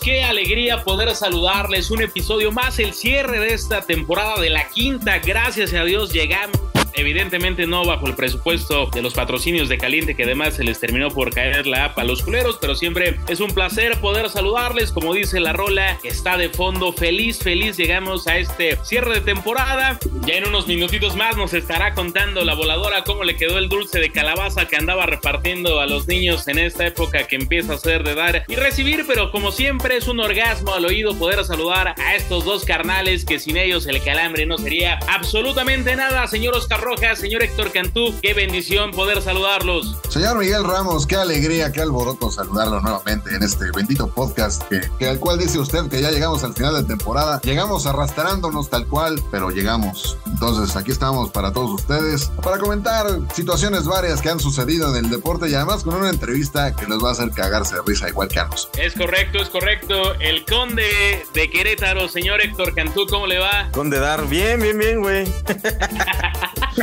Qué alegría poder saludarles. Un episodio más, el cierre de esta temporada de la quinta. Gracias a Dios llegamos. Evidentemente no bajo el presupuesto de los patrocinios de Caliente, que además se les terminó por caer la APA a los culeros, pero siempre es un placer poder saludarles. Como dice la rola, está de fondo. Feliz, feliz llegamos a este cierre de temporada. Ya en unos minutitos más nos estará contando la voladora cómo le quedó el dulce de calabaza que andaba repartiendo a los niños en esta época que empieza a ser de dar y recibir, pero como siempre es un orgasmo al oído poder saludar a estos dos carnales que sin ellos el calambre no sería absolutamente nada. Señor Oscar Rojas, señor Héctor Cantú, qué bendición poder saludarlos. Señor Miguel Ramos, qué alegría, qué alboroto saludarlo nuevamente en este bendito podcast que, que al cual dice usted que ya llegamos al final de temporada. Llegamos arrastrándonos tal cual, pero llegamos. Entonces aquí estamos para todos ustedes, para comentar situaciones varias que han sucedido en el deporte y además con una entrevista que les va a hacer cagarse de risa igual que a nosotros. Es correcto, es correcto. El conde de Querétaro, señor Héctor Cantú, ¿cómo le va? Conde Dar, bien, bien, bien, güey.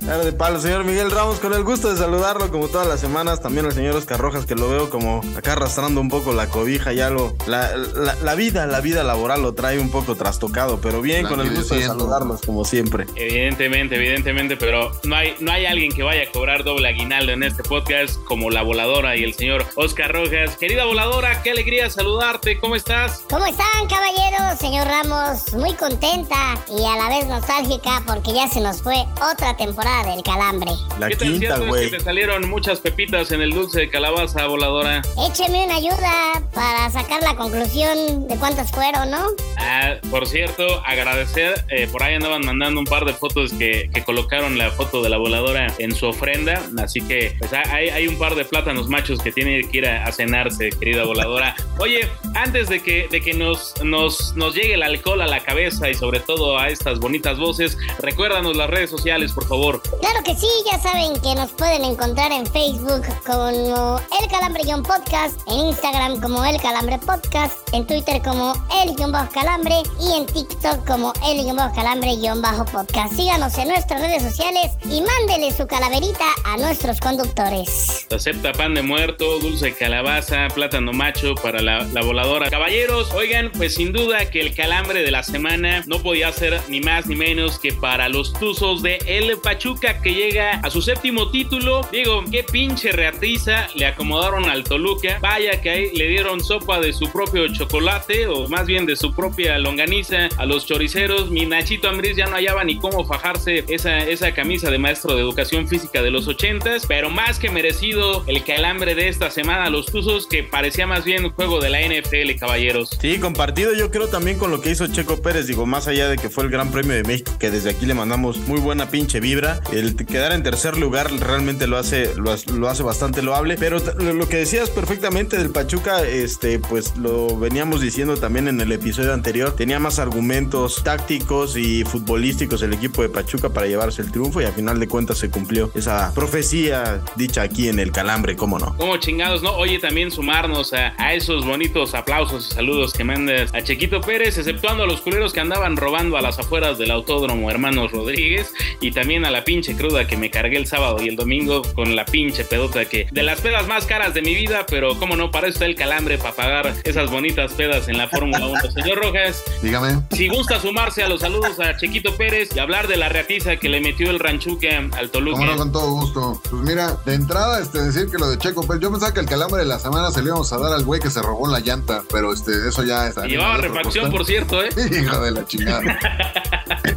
Claro de palo, señor Miguel Ramos, con el gusto de saludarlo como todas las semanas. También al señor Oscar Rojas, que lo veo como acá arrastrando un poco la cobija, ya lo. La, la- la vida, la vida laboral lo trae un poco trastocado, pero bien, con el gusto de saludarlos como siempre. Evidentemente, evidentemente, pero no hay, no hay alguien que vaya a cobrar doble aguinaldo en este podcast como la voladora y el señor Oscar Rojas. Querida voladora, qué alegría saludarte, ¿cómo estás? ¿Cómo están, caballeros? Señor Ramos, muy contenta y a la vez nostálgica porque ya se nos fue otra temporada del calambre. La ¿Qué tan quinta, cierto es güey. que te salieron muchas pepitas en el dulce de calabaza, voladora? Écheme una ayuda para sacar la conclusión de cuántas fueron, ¿no? Ah, por cierto, agradecer, eh, por ahí andaban mandando un par de fotos que, que colocaron la foto de la voladora en su ofrenda, así que pues, hay, hay un par de plátanos machos que tiene que ir a, a cenarse, querida voladora. Oye, antes de que, de que nos, nos, nos llegue el alcohol a la cabeza y sobre todo a estas bonitas voces, recuérdanos las redes sociales, por favor. Claro que sí, ya saben que nos pueden encontrar en Facebook como El Calambre-Podcast, en Instagram como El Calambre Podcast, en Twitter como El-Calambre y en TikTok como El-Calambre-Podcast. Síganos en nuestras redes sociales y mándele su calaverita a nuestros conductores. Acepta pan de muerto, dulce de calabaza, plátano macho para la, la voladora. Caballeros, oigan, pues sin duda que el calambre de la semana no podía ser ni más ni menos que para los tuzos de El Pachuca que llega a su séptimo título. Digo, qué pinche reatiza le acomodaron al Toluca. Vaya que ahí le dieron sopa de su propio chocolate o más bien de su propia longaniza a los choriceros. Mi Nachito Ambriz ya no hallaba ni cómo fajarse esa, esa camisa de maestro de educación física de los ochentas, pero más que merecido el calambre de esta semana a los Tuzos que parecía más bien un juego de la NFL, caballeros. Sí, compartido yo creo también con lo que hizo Checo Pérez, digo, más allá de que fue el Gran Premio de México, que desde aquí le mandamos muy buena pinche vibra, el quedar en tercer lugar realmente lo hace, lo, lo hace bastante loable, pero lo que decías perfectamente del Pachuca, este, pues lo veníamos diciendo también en el episodio anterior, tenía más argumentos tácticos y futbolísticos el equipo de Pachuca para llevarse el triunfo y a final de cuentas se cumplió esa profecía dicha aquí en el Calambre, cómo no. Como chingados, ¿no? Oye, también sumarnos a, a esos bonitos aplausos y saludos que mandas a Chequito Pérez, exceptuando a los culeros que andaban robando a las afueras del autódromo Hermanos Rodríguez y también a la pinche cruda que me cargué el sábado y el domingo con la pinche pedota que de las pedas más caras de mi vida, pero cómo no, para eso está el calambre para pagar esas bonitas pedas en la Fórmula 1. Señor Rojas, Dígame. si gusta sumarse a los saludos a Chequito Pérez y hablar de la reatiza que le metió el ranchuque al Toluca. Cómo no, con todo gusto. Pues mira, de entrada, este, decir que lo de Checo, pues yo pensaba que el calambre de la semana se le íbamos a dar al güey que se robó la llanta, pero este, eso ya está. Llevaba refacción, por cierto, ¿eh? Hijo de la chingada.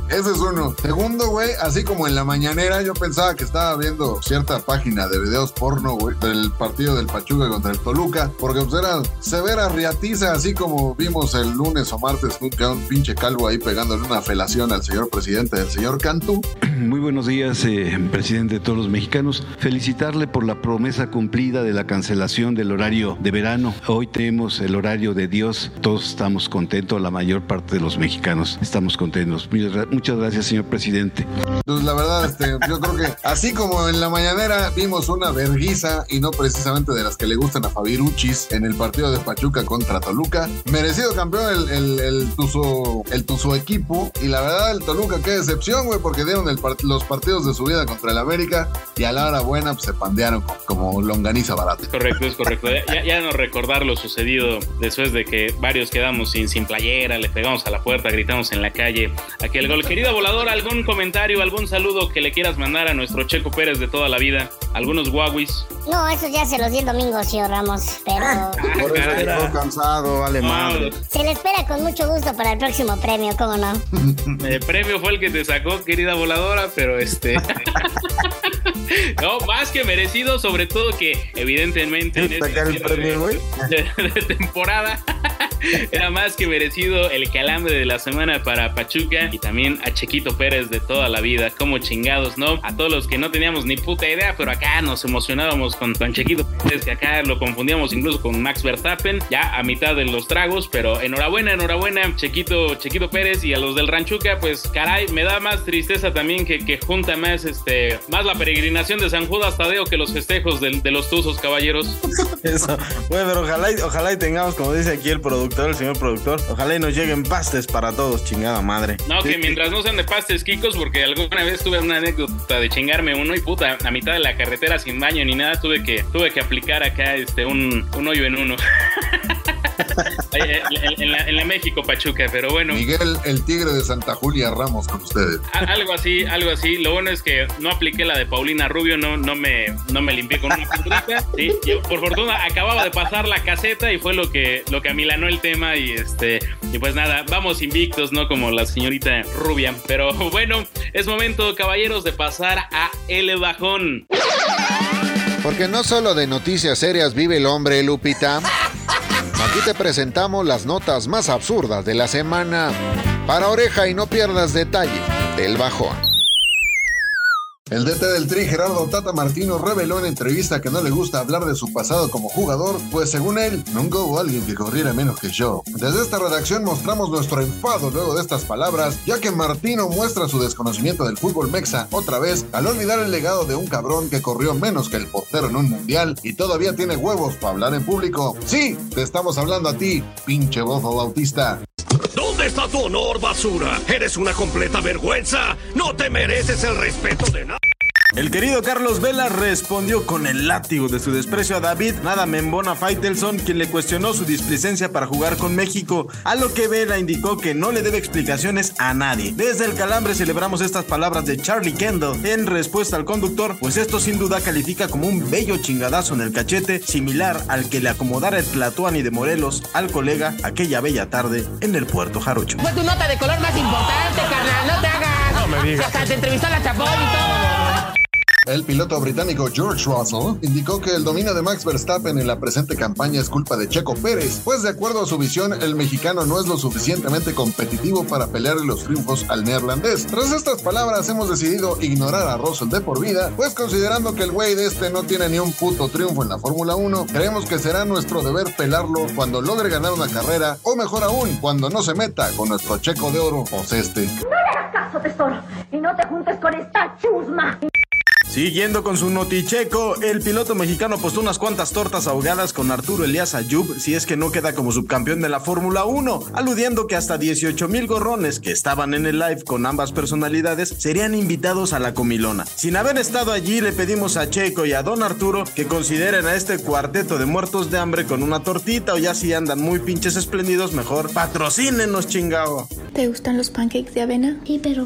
Ese es uno. Segundo, güey, así como en la mañanera, yo pensaba que estaba viendo cierta página de videos porno, del partido del Pachuca contra el Toluca, porque pues era severa riatiza, así como vimos el lunes o martes un, pinche calvo ahí pegándole una felación al señor presidente del señor Cantú. Muy buenos días, eh, presidente de todos los mexicanos. Felicitarle por la promesa cumplida de la cancelación del horario de verano. Hoy tenemos el horario de Dios. Todos estamos contentos, la mayor parte de los mexicanos estamos contentos. Muchas gracias, señor presidente. Pues la verdad, este, yo creo que así como en la mañanera vimos una verguiza y no precisamente de las que le gustan a Fabiruchis en el partido de Pachuca contra Toluca, merecido campeón el, el, el, tuzo, el tuzo equipo y la verdad el Toluca qué decepción, güey, porque dieron los partidos de su vida contra el América y a la hora buena pues, se pandearon como, longaniza barata. Correcto, es correcto. Ya, ya no recordar lo sucedido después de que varios quedamos sin, sin playera, le pegamos a la puerta, gritamos en la calle aquel gol. Querida volador, ¿algún comentario, algún saludo que le quieras mandar a nuestro Checo Pérez de toda la vida? ¿Algunos guaguis? No, eso ya se los di el domingo, señor Ramos. Pero Por eso caray. llegó cansado, vale madre. se le espera con mucho gusto para el próximo premio, ¿cómo no? El premio fue el que te sacó, querida voladora, pero este. no, más que merecido, sobre todo que, evidentemente, en este Sacar el cierre premio, güey. de, de temporada era más que merecido el calambre de la semana para Pachuca y también a Chequito Pérez de toda la vida. Como chingados, ¿no? A todos los que no teníamos ni puta idea, pero acá nos emocionábamos con, Chequito Pérez, que acá lo confundíamos incluso con Max Verstappen, ya a mitad de los tragos, pero enhorabuena, enhorabuena, Chequito, Chequito Pérez y a los del Ranchuca, pues caray, me da más tristeza también que, que junta más, este, más la peregrinación de San Judas Tadeo que los festejos de, los Tuzos, caballeros. Eso. Bueno, pero ojalá, y- ojalá y tengamos, como dice aquí el productor, el señor productor, ojalá y nos lleguen pastes para todos, chingada madre. No, que mientras no sean de pastes kikos, porque alguna vez tuve una anécdota de chingarme uno y puta, a mitad de la carretera sin baño ni nada, tuve que, tuve que aplicar acá este un, un hoyo en uno. Ahí, en, en la, en la México Pachuca, pero bueno. Miguel, el tigre de Santa Julia Ramos con ustedes. Algo así, algo así. Lo bueno es que no apliqué la de Paulina Rubio, no, no, me, no me limpié con una pinturita. ¿sí? Yo, por fortuna acababa de pasar la caseta y fue lo que, lo que amilanó el tema. Y este y pues nada, vamos invictos, ¿no? Como la señorita Rubia. Pero bueno, es momento, caballeros, de pasar a El Bajón. Porque no solo de noticias serias vive el hombre, Lupita. Aquí te presentamos las notas más absurdas de la semana. Para oreja y no pierdas detalle del bajón. El DT del Tri, Gerardo Tata Martino, reveló en entrevista que no le gusta hablar de su pasado como jugador, pues según él, nunca hubo alguien que corriera menos que yo. Desde esta redacción mostramos nuestro enfado luego de estas palabras, ya que Martino muestra su desconocimiento del fútbol mexa otra vez al olvidar el legado de un cabrón que corrió menos que el portero en un mundial y todavía tiene huevos para hablar en público. Sí, te estamos hablando a ti, pinche bofo bautista. ¿Dónde está tu honor, basura? Eres una completa vergüenza. No te mereces el respeto de nadie. El querido Carlos Vela respondió con el látigo de su desprecio a David Nada Membona Faitelson, quien le cuestionó su displicencia para jugar con México, a lo que Vela indicó que no le debe explicaciones a nadie. Desde el calambre celebramos estas palabras de Charlie Kendall en respuesta al conductor, pues esto sin duda califica como un bello chingadazo en el cachete, similar al que le acomodara el Tlatuani de Morelos al colega aquella bella tarde en el puerto Jarocho. Fue tu nota de color más importante, carnal. No te hagas. No me digas. Hasta te entrevistó la Chapoy y todo. El piloto británico George Russell indicó que el dominio de Max Verstappen en la presente campaña es culpa de Checo Pérez, pues de acuerdo a su visión, el mexicano no es lo suficientemente competitivo para pelearle los triunfos al neerlandés. Tras estas palabras, hemos decidido ignorar a Russell de por vida, pues considerando que el güey de este no tiene ni un puto triunfo en la Fórmula 1, creemos que será nuestro deber pelarlo cuando logre ganar una carrera, o mejor aún, cuando no se meta con nuestro checo de oro, o este. caso, tesoro, y no te juntes con esta chusma. Siguiendo con su noticheco, el piloto mexicano apostó unas cuantas tortas ahogadas con Arturo Elías Ayub si es que no queda como subcampeón de la Fórmula 1, aludiendo que hasta 18 mil gorrones que estaban en el live con ambas personalidades serían invitados a la comilona. Sin haber estado allí, le pedimos a Checo y a Don Arturo que consideren a este cuarteto de muertos de hambre con una tortita o ya si andan muy pinches espléndidos, mejor patrocínenos, chingado. ¿Te gustan los pancakes de avena? Sí, pero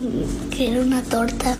quiero una torta.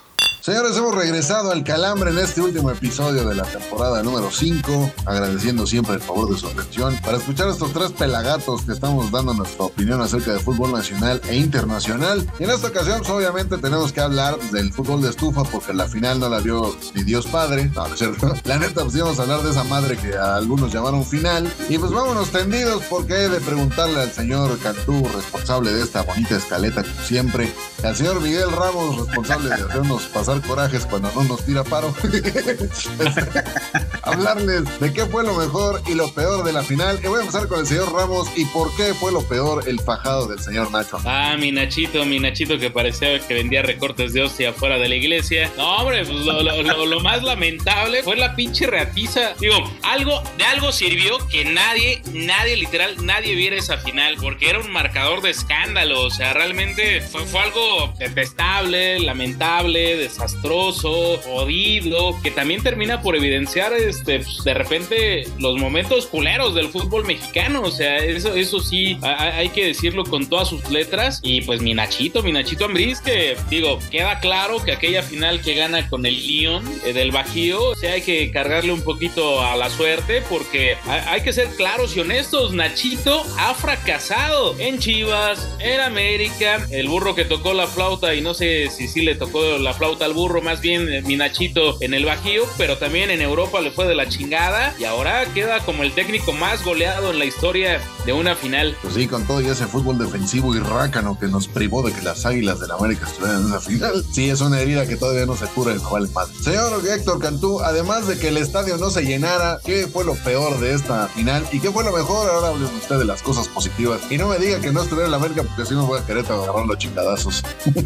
Señores, hemos regresado al calambre en este último episodio de la temporada número 5, agradeciendo siempre el favor de su atención para escuchar a estos tres pelagatos que estamos dando nuestra opinión acerca del fútbol nacional e internacional. Y en esta ocasión, pues, obviamente, tenemos que hablar del fútbol de estufa porque la final no la vio ni Dios Padre. La neta, pues íbamos a hablar de esa madre que a algunos llamaron final. Y pues vámonos tendidos porque he de preguntarle al señor Cantú, responsable de esta bonita escaleta, como siempre, al señor Miguel Ramos, responsable de hacernos pasar corajes cuando no nos tira paro. Hablarles de qué fue lo mejor y lo peor de la final. Y voy a empezar con el señor Ramos y por qué fue lo peor el fajado del señor Nacho. Ah, mi Nachito, mi Nachito que parecía que vendía recortes de hostia afuera de la iglesia. No, hombre, pues lo, más lamentable fue la pinche reatiza. Digo, algo, de algo sirvió que nadie, nadie, literal, nadie viera esa final, porque era un marcador de escándalo. O sea, realmente fue, fue algo detestable, lamentable, desastroso, jodido, que también termina por evidenciar, este, pues, de repente, los momentos culeros del fútbol mexicano. O sea, eso, eso sí, hay que decirlo con todas sus letras. Y pues mi Nachito, mi Nachito Ambriz, que digo, queda claro que aquella final que gana con el Lyon eh, del Bajío, o sea, hay que cargarle un poquito a la suerte porque ha- hay que ser claros y honestos. Nachito ha fracasado en Chivas, en América, el burro que tocó la flauta y no sé si sí le tocó la flauta al burro, más bien eh, mi Nachito en el Bajío, pero también en Europa le fue de la chingada y ahora queda como el técnico más goleado en la historia de una final. Pues sí, con todo y ese fútbol defensivo y rácano que nos privó de que las águilas del América estuvieran en esa final. Sí, es una herida que todavía no se cura y no vale madre. Señor Héctor Cantú, además de que el estadio no se llenara, ¿qué fue lo peor de esta final? ¿Y qué fue lo mejor? Ahora hablen usted de las cosas positivas. Y no me diga que no estuviera en la América porque si no voy a Querétaro a agarrar los chingadazos.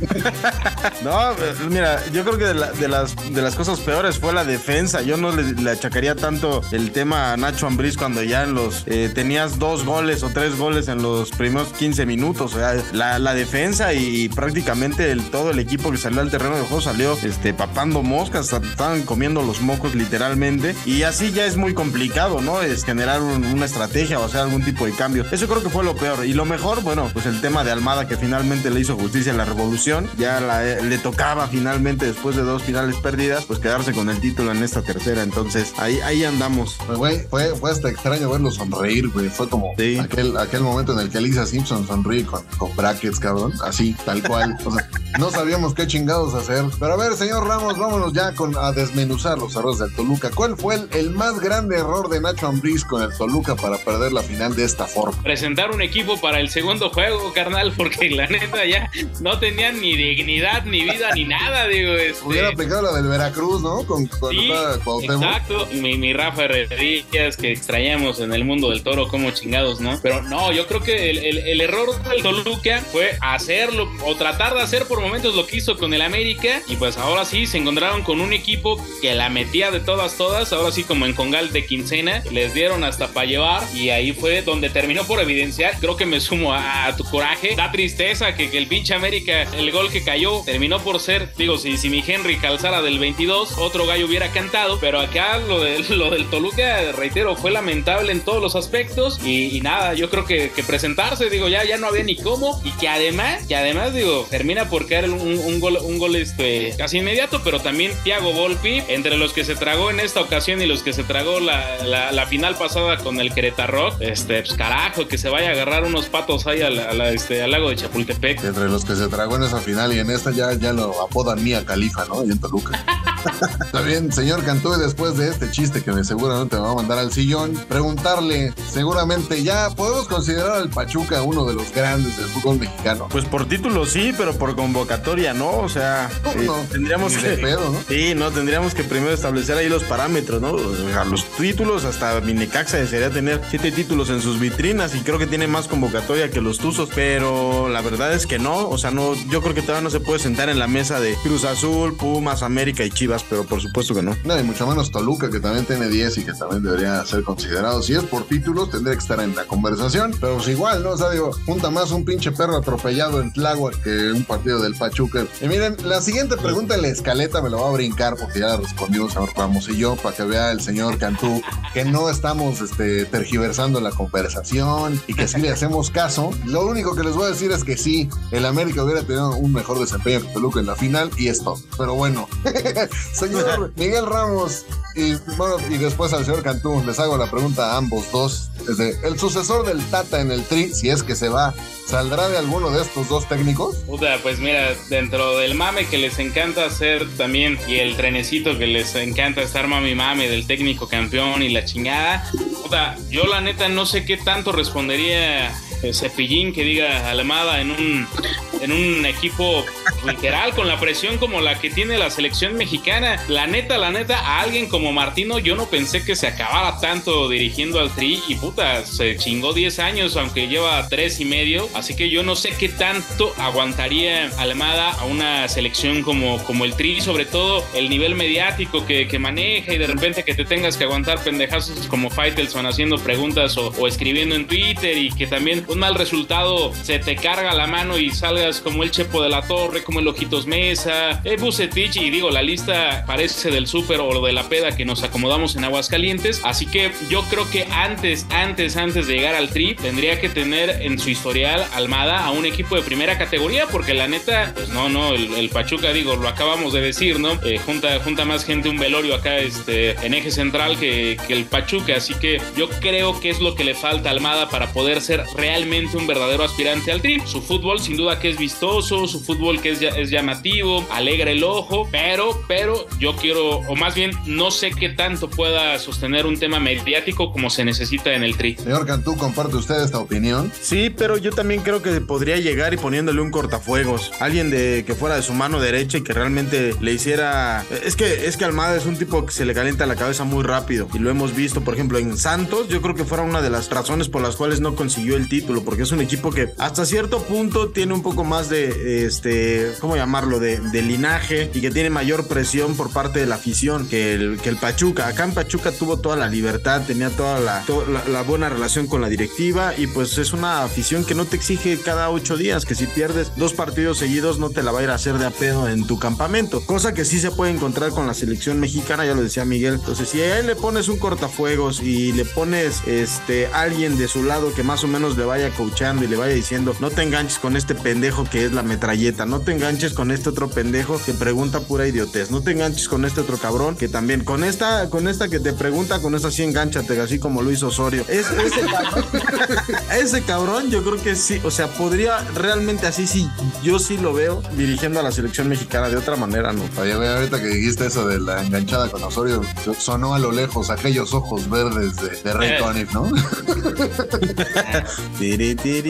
No, eh, mira, yo creo que de, la- de las, de las cosas peores fue la defensa. Yo no le, achacaría tanto el tema a Nacho Ambriz cuando ya en los eh, tenías dos goles o tres goles en los primeros 15 minutos. O sea, la, la defensa y prácticamente todo el equipo que salió al terreno de juego salió este, papando moscas, estaban comiendo los mocos literalmente. Y así ya es muy complicado, ¿no? Es generar un- una estrategia o hacer algún tipo de cambio. Eso creo que fue lo peor. Y lo mejor, bueno, pues el tema de Almada que finalmente le hizo justicia a la revolución. Ya la- le tocaba finalmente, después de dos finales perdidas, pues quedarse con el título en esta tercera. Entonces ahí, ahí andamos. Pues, güey, fue, fue hasta extraño verlo sonreír, güey. Fue como Sí. aquel, aquel momento en el que Lisa Simpson sonríe con, con brackets, cabrón. Así, tal cual. O sea, no sabíamos qué chingados hacer. Pero a ver, señor Ramos, vámonos ya con, a desmenuzar los errores del Toluca. ¿Cuál fue el, el más grande error de Nacho Ambriz con el Toluca para perder la final de esta forma? presentar un equipo para el segundo juego, carnal, porque la neta ya no tenían ni dignidad, ni vida, ni nada, digo. Este, Hubiera aplicado la del Veracruz, ¿no? Con, con Sí, exacto. Mi, mi Rafa Herrerías que extrañamos en el mundo del toro como chingados, ¿no? Pero no, yo creo que el, el- el error del Toluca fue hacerlo o tratar de hacer por momentos lo que hizo con el América y pues ahora sí se encontraron con un equipo que la metía de todas, todas, ahora sí como en Congal de quincena, les dieron hasta para llevar y ahí fue donde terminó por evidenciar, creo que me sumo a, a tu coraje, da tristeza que, que el pinche América, el gol que cayó, terminó por ser, digo, si, si mi Henry calzara del 22, otro gallo hubiera cantado, pero acá lo, de, lo del Toluca, reitero, fue lamentable en todos los aspectos y, nada, yo creo que, presentarse, digo, ya, ya no había ni cómo y que además, que además, digo, termina por caer un, gol, un gol este, casi inmediato, pero también Thiago Volpi, entre los que se tragó en esta ocasión y los que se tragó la, la, final pasada con el Querétaro, este, pues carajo, que se vaya a agarrar unos patos ahí al, este, al lago de Chapultepec. Entre los que se tragó en esa final y en esta ya, ya lo apodan Mía Califa, ¿no? Y en Toluca. Está bien, señor Cantú, después de este chiste que seguramente me va a mandar al sillón, preguntarle, seguramente ya podemos considerar al Pachuca uno de los grandes del fútbol mexicano. Pues por título sí, pero por convocatoria no. O sea, No, eh, no, tendríamos que. pedo, ¿no? Sí, no, tendríamos que primero establecer ahí los parámetros, ¿no? O sea, los títulos, hasta Minecaxa desearía tener siete títulos en sus vitrinas y creo que tiene más convocatoria que los Tuzos, pero la verdad es que no. O sea, no, yo creo que todavía no se puede sentar en la mesa de Cruz Azul, Pumas, América y Chivas, pero por supuesto que no. No, y mucho menos Toluca, que también tiene 10 y que también debería ser considerado. Si es por títulos, tendría que estar en la conversación, pero pues igual, ¿no? O sea, digo, junta más un pinche perro atropellado en Tláhuac que un partido del Pachuca. Y miren, la siguiente pregunta en la escaleta me la va a brincar porque ya la respondimos señor Ramos y yo, para que vea el señor Cantú que no estamos este, tergiversando la conversación y que sí le hacemos caso. Lo único que les voy a decir es que sí, el América hubiera tenido un mejor desempeño que Toluca en la final y Pero bueno, señor Miguel Ramos y bueno, y después al señor Cantú, les hago la pregunta a ambos dos. Desde, el sucesor del Tata en el Tri, si es que se va, ¿saldrá de alguno de estos dos técnicos? Puta, pues mira, dentro del mame que les encanta hacer también y el trenecito que les encanta estar mami mame del técnico campeón y la chingada, puta, yo la neta no sé qué tanto respondería Cepillín que diga Alemada en un, en un equipo literal con la presión como la que tiene la selección mexicana. La neta, la neta, a alguien como Martino yo no pensé que se acabara tanto dirigiendo al Tri y puta, se chingó 10 años aunque lleva 3 y medio. Así que yo no sé qué tanto aguantaría Alemada a una selección como, como el Tri, sobre todo el nivel mediático que, que maneja y de repente que te tengas que aguantar pendejazos como Faitelson haciendo preguntas o escribiendo en Twitter y que también un mal resultado se te carga la mano y salgas como el Chepo de la Torre, como el Ojitos Mesa, eh, Bucetich y digo, la lista parece del súper o de la peda que nos acomodamos en Aguascalientes. Así que yo creo que antes, antes, antes de llegar al Tri, tendría que tener en su historial Almada a un equipo de primera categoría, porque la neta, pues no, no, el, Pachuca, digo, lo acabamos de decir, ¿no? Eh, junta, junta más gente un velorio acá este, en eje central que, que el Pachuca, así que yo creo que es lo que le falta a Almada para poder ser realmente un verdadero aspirante al Tri. Su fútbol, sin duda que es vistoso, su fútbol que es, llamativo, alegra el ojo, pero, pero yo quiero, o más bien, no sé qué tanto pueda sostener un tema mediático como se necesita en el Tri. Señor Cantú, ¿comparte usted esta opinión? Sí, pero yo también creo que podría llegar y poniéndole un cortafuegos. Alguien de que fuera de su mano derecha y que realmente le hiciera. Es que, es que Almada es un tipo que se le calienta la cabeza muy rápido. Y lo hemos visto, por ejemplo, en Santos. Yo creo que fuera una de las razones por las cuales no consiguió el título. Porque es un equipo que hasta cierto punto tiene un poco más de este. ¿Cómo llamarlo? De, linaje y que tiene mayor presión por parte de la afición que el, que el Pachuca. Acá en Pachuca tuvo toda la libertad, tenía toda la, la, buena relación con la directiva y pues es una afición que no te exige cada ocho días, que si pierdes dos partidos seguidos no te la va a ir a hacer de a pedo en tu campamento, cosa que sí se puede encontrar con la selección mexicana, ya lo decía Miguel. Entonces, si a él le pones un cortafuegos y le pones este alguien de su lado que más o menos le vaya coachando y le vaya diciendo, no te enganches con este pendejo que es la metralleta, no te enganches con este otro pendejo que pregunta pura idiotez, no te enganches con este otro cabrón que también con esta con esta que te pregunta, con esa sí engánchate, así como lo hizo Osorio. Es, ese, cabrón, ese cabrón yo creo que sí, o sea, podría realmente así sí, yo sí lo veo dirigiendo a la selección mexicana de otra manera, ¿no? Oye, ve, ahorita que dijiste eso de la enganchada con Osorio, sonó a lo lejos aquellos ojos verdes de, de Ray Eh. Conniff, ¿no? Tiri, tiri, tiri.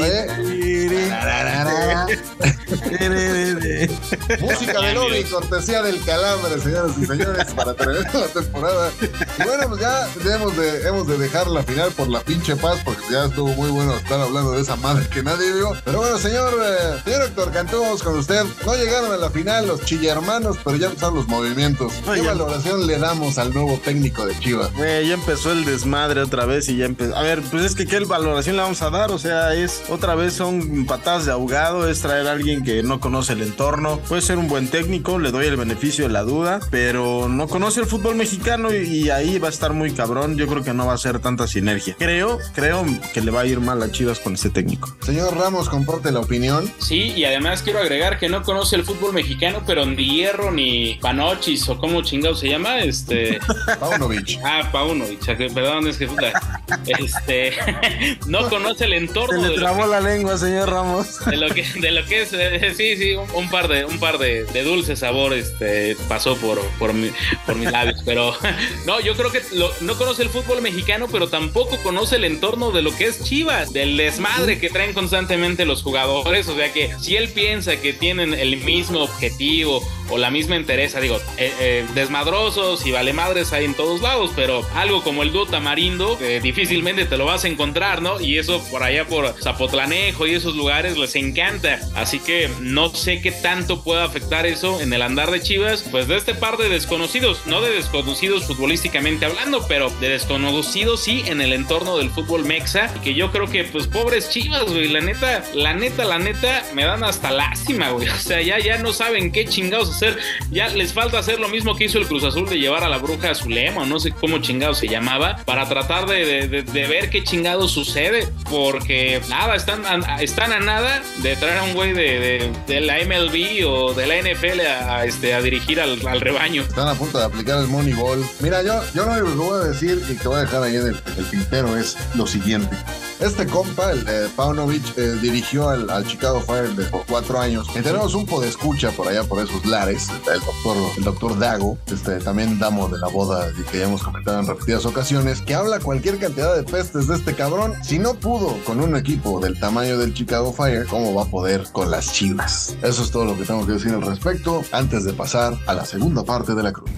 Música de lobby, cortesía del calambre, señoras y señores, para terminar la temporada. Y bueno, pues ya hemos de, hemos de dejar la final por la pinche paz, porque ya estuvo muy bueno estar hablando de esa madre que nadie vio. Pero bueno, señor, eh, señor Héctor, cantamos con usted. No llegaron a la final los chillermanos, pero ya empezaron los movimientos. ¿Qué Oye. valoración le damos al nuevo técnico de Chivas? Güey, ya empezó el desmadre otra vez y ya empezó. A ver, pues es que qué valoración le vamos a dar, o sea, es otra vez son patadas de ahogado, es traer a alguien que no conoce el entorno. Puede ser un buen técnico, le doy el beneficio de la duda, pero no conoce el fútbol mexicano y, y ahí va a estar muy cabrón. Yo creo que no va a ser tanta sinergia. Creo, creo que le va a ir mal a Chivas con este técnico. Señor Ramos, comparte la opinión. Sí, y además quiero agregar que no conoce el fútbol mexicano, pero ni Hierro ni Panochis o como chingado se llama, este... Paunovic. Ah, Paunovic, perdón, es que puta. este, no conoce el entorno. Se le trabó la lengua, señor Ramos. de lo que de lo que es eh, sí sí un, un par de un par de, de dulce sabor este pasó por por, mi- por mis labios pero no yo creo que lo- no conoce el fútbol mexicano pero tampoco conoce el entorno de lo que es Chivas del desmadre que traen constantemente los jugadores o sea que si él piensa que tienen el mismo objetivo o la misma interesa digo eh, eh, desmadrosos y vale madres hay en todos lados pero algo como el dúo tamarindo eh, difícilmente te lo vas a encontrar no y eso por allá por Zapotlanejo y esos lugares les encanta. Así que no sé qué tanto pueda afectar eso en el andar de Chivas, pues de este par de desconocidos, no de desconocidos futbolísticamente hablando, pero de desconocidos sí en el entorno del fútbol mexa, que yo creo que pues pobres Chivas, güey, la neta, la neta, la neta, me dan hasta lástima, güey. O sea, ya, ya no saben qué chingados hacer, ya les falta hacer lo mismo que hizo el Cruz Azul de llevar a la bruja a Zulema, o no sé cómo chingados se llamaba, para tratar de, de- de- de ver qué chingados sucede, porque nada, están a, están a nada de traer a un güey de, de- la MLB o de la NFL a, este, a dirigir al, al rebaño. Están a punto de aplicar el Moneyball. Mira, yo, yo lo que voy a decir y que voy a dejar ahí en el, el tintero es lo siguiente. Este compa, el eh, Paunovic, eh, dirigió al, al Chicago Fire de, por cuatro años. Y tenemos un podescucha por allá, por esos lares, el doctor, el doctor Dago, este, también damo de la boda y que ya hemos comentado en repetidas ocasiones, que habla cualquier cantidad de pestes de este cabrón. Si no pudo con un equipo del tamaño del Chicago Fire, ¿cómo va a poder con las chivas? Eso es todo lo que tengo que decir al respecto antes de pasar a la segunda parte de la cruz.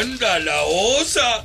¡Anda la osa!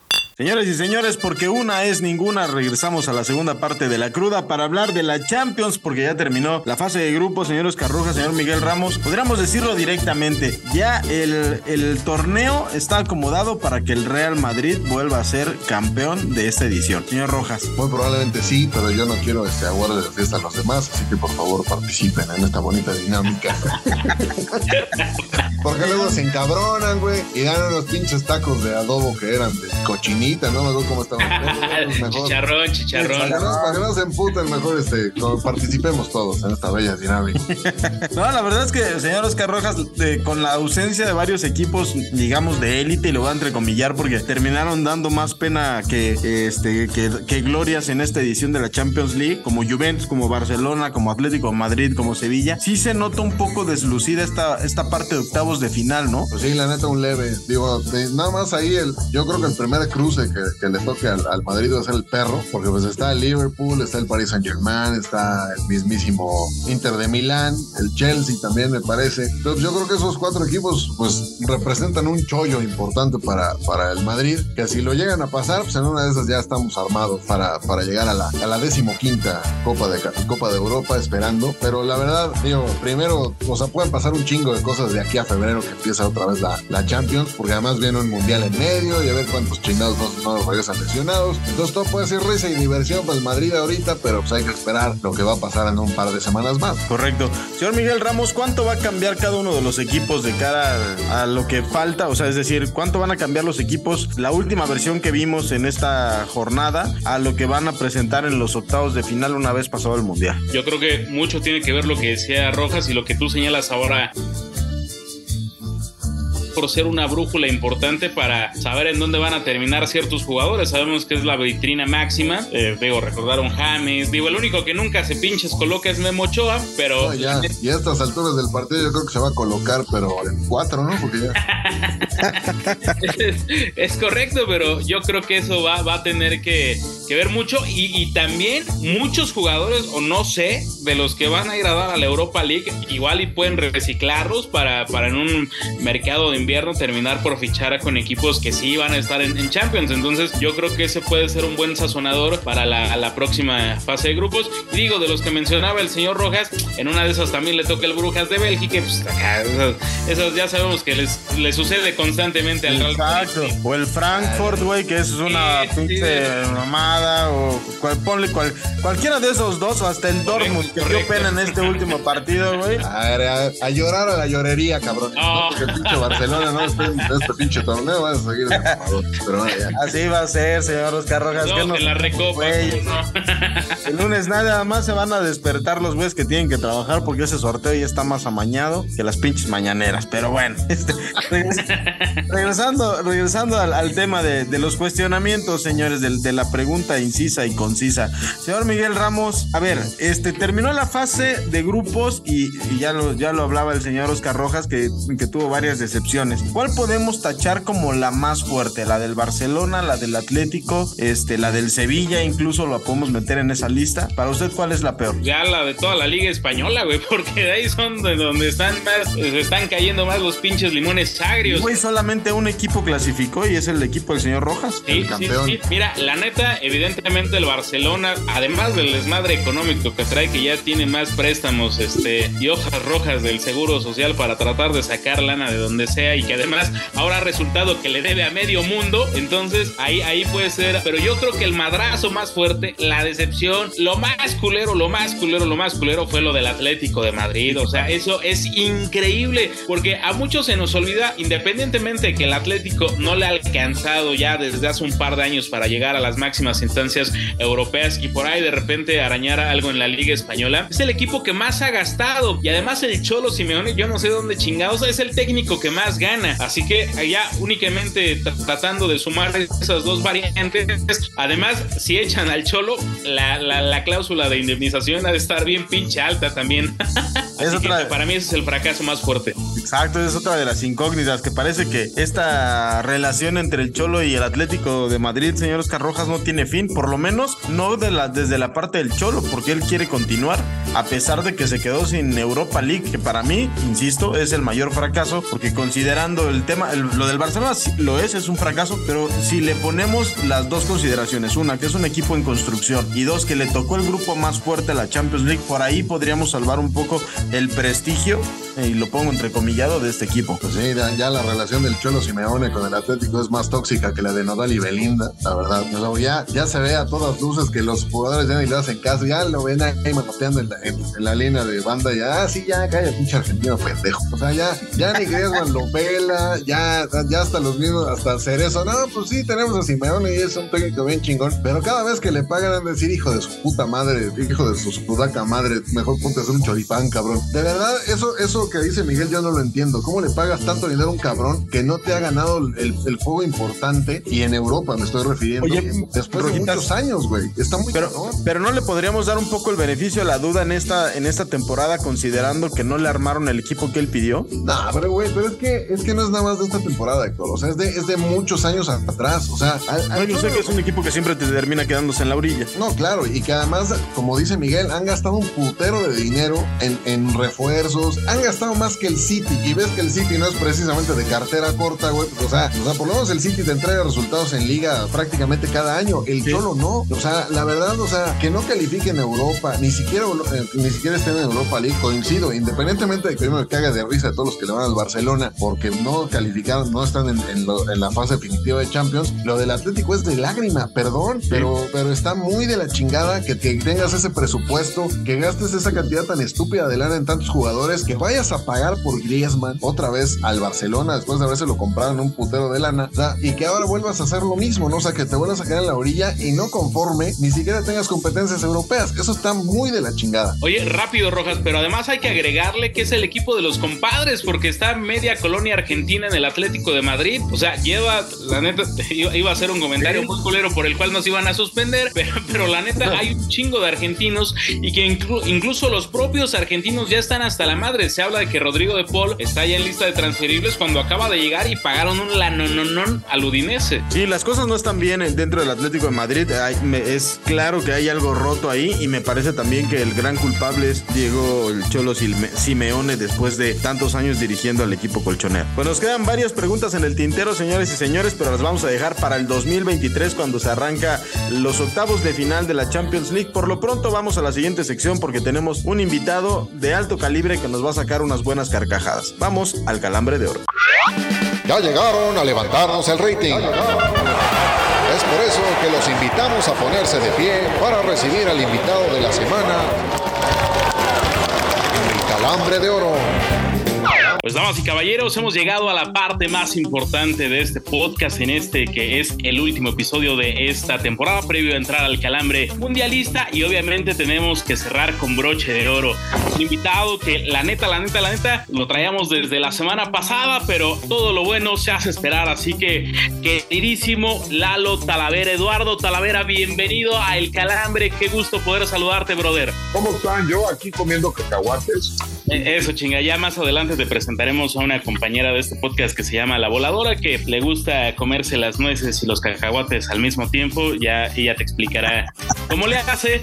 Señores y señores, porque una es ninguna, regresamos a la segunda parte de la cruda para hablar de la Champions, porque ya terminó la fase de grupo, señores Carroja, señor Miguel Ramos. Podríamos decirlo directamente, ya el, el torneo está acomodado para que el Real Madrid vuelva a ser campeón de esta edición. Señor Rojas. Muy probablemente sí, pero yo no quiero este, aguarde de fiesta a los demás, así que por favor participen en esta bonita dinámica. Porque luego se encabronan, güey, y dan unos pinches tacos de adobo que eran de ¿no? Me acuerdo cómo estaban. Mejor- Chicharrón, Para que, chicharrón. no, para que no se emputen, mejor este, participemos todos en esta bella dinámica. No, la verdad es que, señor Oscar Rojas, con la ausencia de varios equipos, digamos, de élite, y lo voy a entrecomillar porque terminaron dando más pena que, este, que, que glorias en esta edición de la Champions League, como Juventus, como Barcelona, como Atlético de Madrid, como Sevilla. Sí se nota un poco deslucida esta, esta parte de octavos de final, ¿no? Pues sí, la neta, un leve. Digo, de- nada más ahí, el, yo creo que el primer cruce que, que le toque al, al Madrid va a ser el perro, porque pues está el Liverpool, está el Paris Saint Germain, está el mismísimo Inter de Milán, el Chelsea también me parece. Entonces yo creo que esos cuatro equipos pues representan un chollo importante para, para el Madrid, que si lo llegan a pasar, pues en una de esas ya estamos armados para, para llegar a la, a la decimoquinta Copa de, Copa de Europa esperando. Pero la verdad, digo, primero, o sea, pueden pasar un chingo de cosas de aquí a febrero que empieza otra vez la, la Champions, porque además viene un mundial en medio y a ver cuántos chingados no, no regresan lesionados. Entonces todo puede ser risa y diversión para el Madrid ahorita, pero pues hay que esperar lo que va a pasar en un par de semanas más. Correcto. Señor Miguel Ramos, ¿cuánto va a cambiar cada uno de los equipos de cara a lo que falta? O sea, es decir, ¿cuánto van a cambiar los equipos? La última versión que vimos en esta jornada a lo que van a presentar en los octavos de final una vez pasado el Mundial. Yo creo que mucho tiene que ver lo que decía Rojas y lo que tú señalas ahora por ser una brújula importante para saber en dónde van a terminar ciertos jugadores. Sabemos que es la vitrina máxima. Eh, digo, recordaron James. Digo, el único que nunca se pinches coloca es Memo Ochoa, pero No, ya, y a estas alturas del partido yo creo que se va a colocar, pero en cuatro, ¿no? Porque ya. es, es correcto, pero yo creo que eso va, va a tener que, que ver mucho. Y, y también muchos jugadores, o no sé, de los que van a ir a dar a la Europa League, igual y pueden reciclarlos para, para en un mercado de invierno terminar por fichar con equipos que sí van a estar en, en Champions. Entonces, yo creo que ese puede ser un buen sazonador para la, a la próxima fase de grupos. Y digo, de los que mencionaba el señor Rojas, en una de esas también le toca el Brujas de Bélgica. Pues acá, esas, esas ya sabemos que les, les sucede constantemente al Real. Exacto. O el Frankfurt, güey, que es una Sí, sí, pinche mamada. O cual, ponle cual- cualquiera de esos dos o hasta el Dortmund que dio correcto. pena en este último partido, güey. A, ver, a- a llorar a la llorería, cabrón. No. Porque el pinche Barcelona no esté en este pinche torneo, vas a seguir de mamador. Pero bueno, ya. Así va a ser, señor Oscar Rojas. No, que no, de la recopa. güey, ¿cómo no? El lunes nada más se van a despertar los güeyes que tienen que trabajar porque ese sorteo ya está más amañado que las pinches mañaneras. Pero bueno, este, regres- regresando, regresando al, al tema de, de los cuestionamientos, señores, de, la pregunta incisa y concisa. Señor Miguel Ramos, a ver, este terminó la fase de grupos y, y ya, lo, ya lo hablaba el señor Oscar Rojas que, que tuvo varias decepciones. ¿Cuál podemos tachar como la más fuerte? ¿La del Barcelona, la del Atlético, este, la del Sevilla, incluso la podemos meter en esa lista? Para usted, ¿cuál es la peor? Ya la de toda la liga española, güey, porque de ahí son de donde están más, se están cayendo más los pinches limones agrios. Güey, solamente un equipo clasificó y es el equipo del señor Rojas. Sí, sí, campeón. sí. Mira, la neta, evidentemente el Barcelona, además del desmadre económico que trae, que ya tiene más préstamos este, y hojas rojas del Seguro Social para tratar de sacar lana de donde sea y que además ahora ha resultado que le debe a medio mundo, entonces ahí, ahí puede ser, pero yo creo que el madrazo más fuerte, la decepción, lo más culero, lo más culero, lo más culero fue lo del Atlético de Madrid, o sea, eso es increíble, porque a muchos se nos olvida, independientemente de que el Atlético no le ha alcanzado ya desde hace un par de años para llegar a las máximas instancias europeas y por ahí de repente arañar algo en la Liga Española, es el equipo que más ha gastado y además el Cholo Simeone, yo no sé dónde chingados, es el técnico que más gana, así que allá únicamente tra- tratando de sumar esas dos variantes, además si echan al Cholo, la, la- la cláusula de indemnización ha de estar bien pinche alta también. Es otra- para mí ese es el fracaso más fuerte. Exacto, es otra de las incógnitas que parece que esta relación entre el Cholo y el Atlético de Madrid, señor Oscar Rojas, no tiene fin, por lo menos no de la, desde la parte del Cholo, porque él quiere continuar, a pesar de que se quedó sin Europa League, que para mí, insisto, es el mayor fracaso, porque considerando el tema, lo del Barcelona lo es, es un fracaso, pero si le ponemos las dos consideraciones, una, que es un equipo en construcción, y dos, que le tocó el grupo más fuerte, la Champions League, por ahí podríamos salvar un poco el prestigio, eh, y lo pongo entrecomillado, de este equipo. Pues sí, ya, la relación del Cholo Simeone con el Atlético es más tóxica que la de Nodal y Belinda, la verdad. Ya, ya se ve a todas luces que los jugadores ya ni le hacen caso, ya lo ven ahí manoteando en la, en, la línea de banda, ya, ah, sí, ya, calla, pinche argentino pendejo. O sea, ya, ya ni Griezmann lo pela, ya, ya hasta los mismos, hasta Cerezo, no, pues sí, tenemos a Simeone y es un técnico bien chingón, pero cada vez que le pagan han de decir, hijo de su puta madre, hijo de su sudaca madre, mejor ponte a hacer un choripán, cabrón. De verdad, eso, eso que dice Miguel, yo no lo entiendo. ¿Cómo le pagas tanto dinero a un cabrón que no te ha ganado el, el juego importante? Y en Europa me estoy refiriendo. Oye, después de muchos años, güey. Está muy Pero, cabrón. pero no le podríamos dar un poco el beneficio de la duda en esta, en esta temporada, considerando que no le armaron el equipo que él pidió. No, pero güey, pero es que, es que no es nada más de esta temporada, Héctor. O sea, es de, es de muchos años atrás. O sea, al- No, al yo sé que es un equipo que siempre te termina quedándose en la orilla. No, claro, y que además, como dice Miguel, han gastado un putero de dinero en, en refuerzos, han gastado más que el City, y ves que el City no es precisamente de cartera corta, güey, o sea, o sea, por lo menos el City te entrega resultados en liga prácticamente cada año, el Sí. Cholo no, o sea, la verdad, o sea, que no califique en Europa, ni siquiera, eh, ni siquiera estén en Europa League, coincido, independientemente de que yo me caga de risa de todos los que le van al Barcelona, porque no calificaron, no están en, en lo- en la fase definitiva de Champions, lo del Atlético es de lágrima, perdón, pero, pero está muy de la chingada que, que tengas ese presupuesto, que gastes esa cantidad tan estúpida de lana en tantos jugadores, que vayas a pagar por Griezmann otra vez al Barcelona después de haberse lo comprado en un putero de lana, o sea, y que ahora vuelvas a hacer lo mismo, ¿no? O sea, que te vuelvas a quedar en la orilla y no conforme, ni siquiera tengas competencias europeas. Eso está muy de la chingada. Oye, rápido, Rojas, pero además hay que agregarle que es el equipo de los compadres, porque está media colonia argentina en el Atlético de Madrid. O sea, lleva, la neta, iba a hacer un comentario muy culero por el cual nos iban a suspender, pero, pero la neta, hay un chingo de argentinos y que inclu- incluso los propios argentinos ya están hasta la madre. Se habla de que Rodrigo de Paul está ya en lista de transferibles cuando acaba de llegar y pagaron un lanononon al Udinese. Sí, las cosas no están bien en- dentro del Atlético de Madrid. Hay- me- es claro que hay algo roto ahí y me parece también que el gran culpable es Diego el Cholo Simeone después de tantos años dirigiendo al equipo colchonero. Pues nos quedan varias preguntas en el tintero, señores y señores, pero las vamos a dejar para el 2023 cuando se arranca los octavos de final de la Champions League. Por lo pronto vamos a la siguiente sección porque tenemos un invitado de alto calibre que nos va a sacar unas buenas carcajadas. Vamos al calambre de oro. Ya llegaron a levantarnos el rating. Es por eso que los invitamos a ponerse de pie para recibir al invitado de la semana, el calambre de oro. Pues damas y caballeros, hemos llegado a la parte más importante de este podcast, en este que es el último episodio de esta temporada previo a entrar al calambre mundialista y obviamente tenemos que cerrar con broche de oro. Un invitado que la neta, la neta, la neta, lo traíamos desde la semana pasada, pero todo lo bueno se hace esperar, así que queridísimo Lalo Talavera, Eduardo Talavera, bienvenido a El Calambre, qué gusto poder saludarte, brother. ¿Cómo están? Yo aquí comiendo cacahuates. Eh, Eso, chinga, ya más adelante te presentaremos a una compañera de este podcast que se llama La Voladora, que le gusta comerse las nueces y los cacahuates al mismo tiempo. Ya ella te explicará cómo le hace.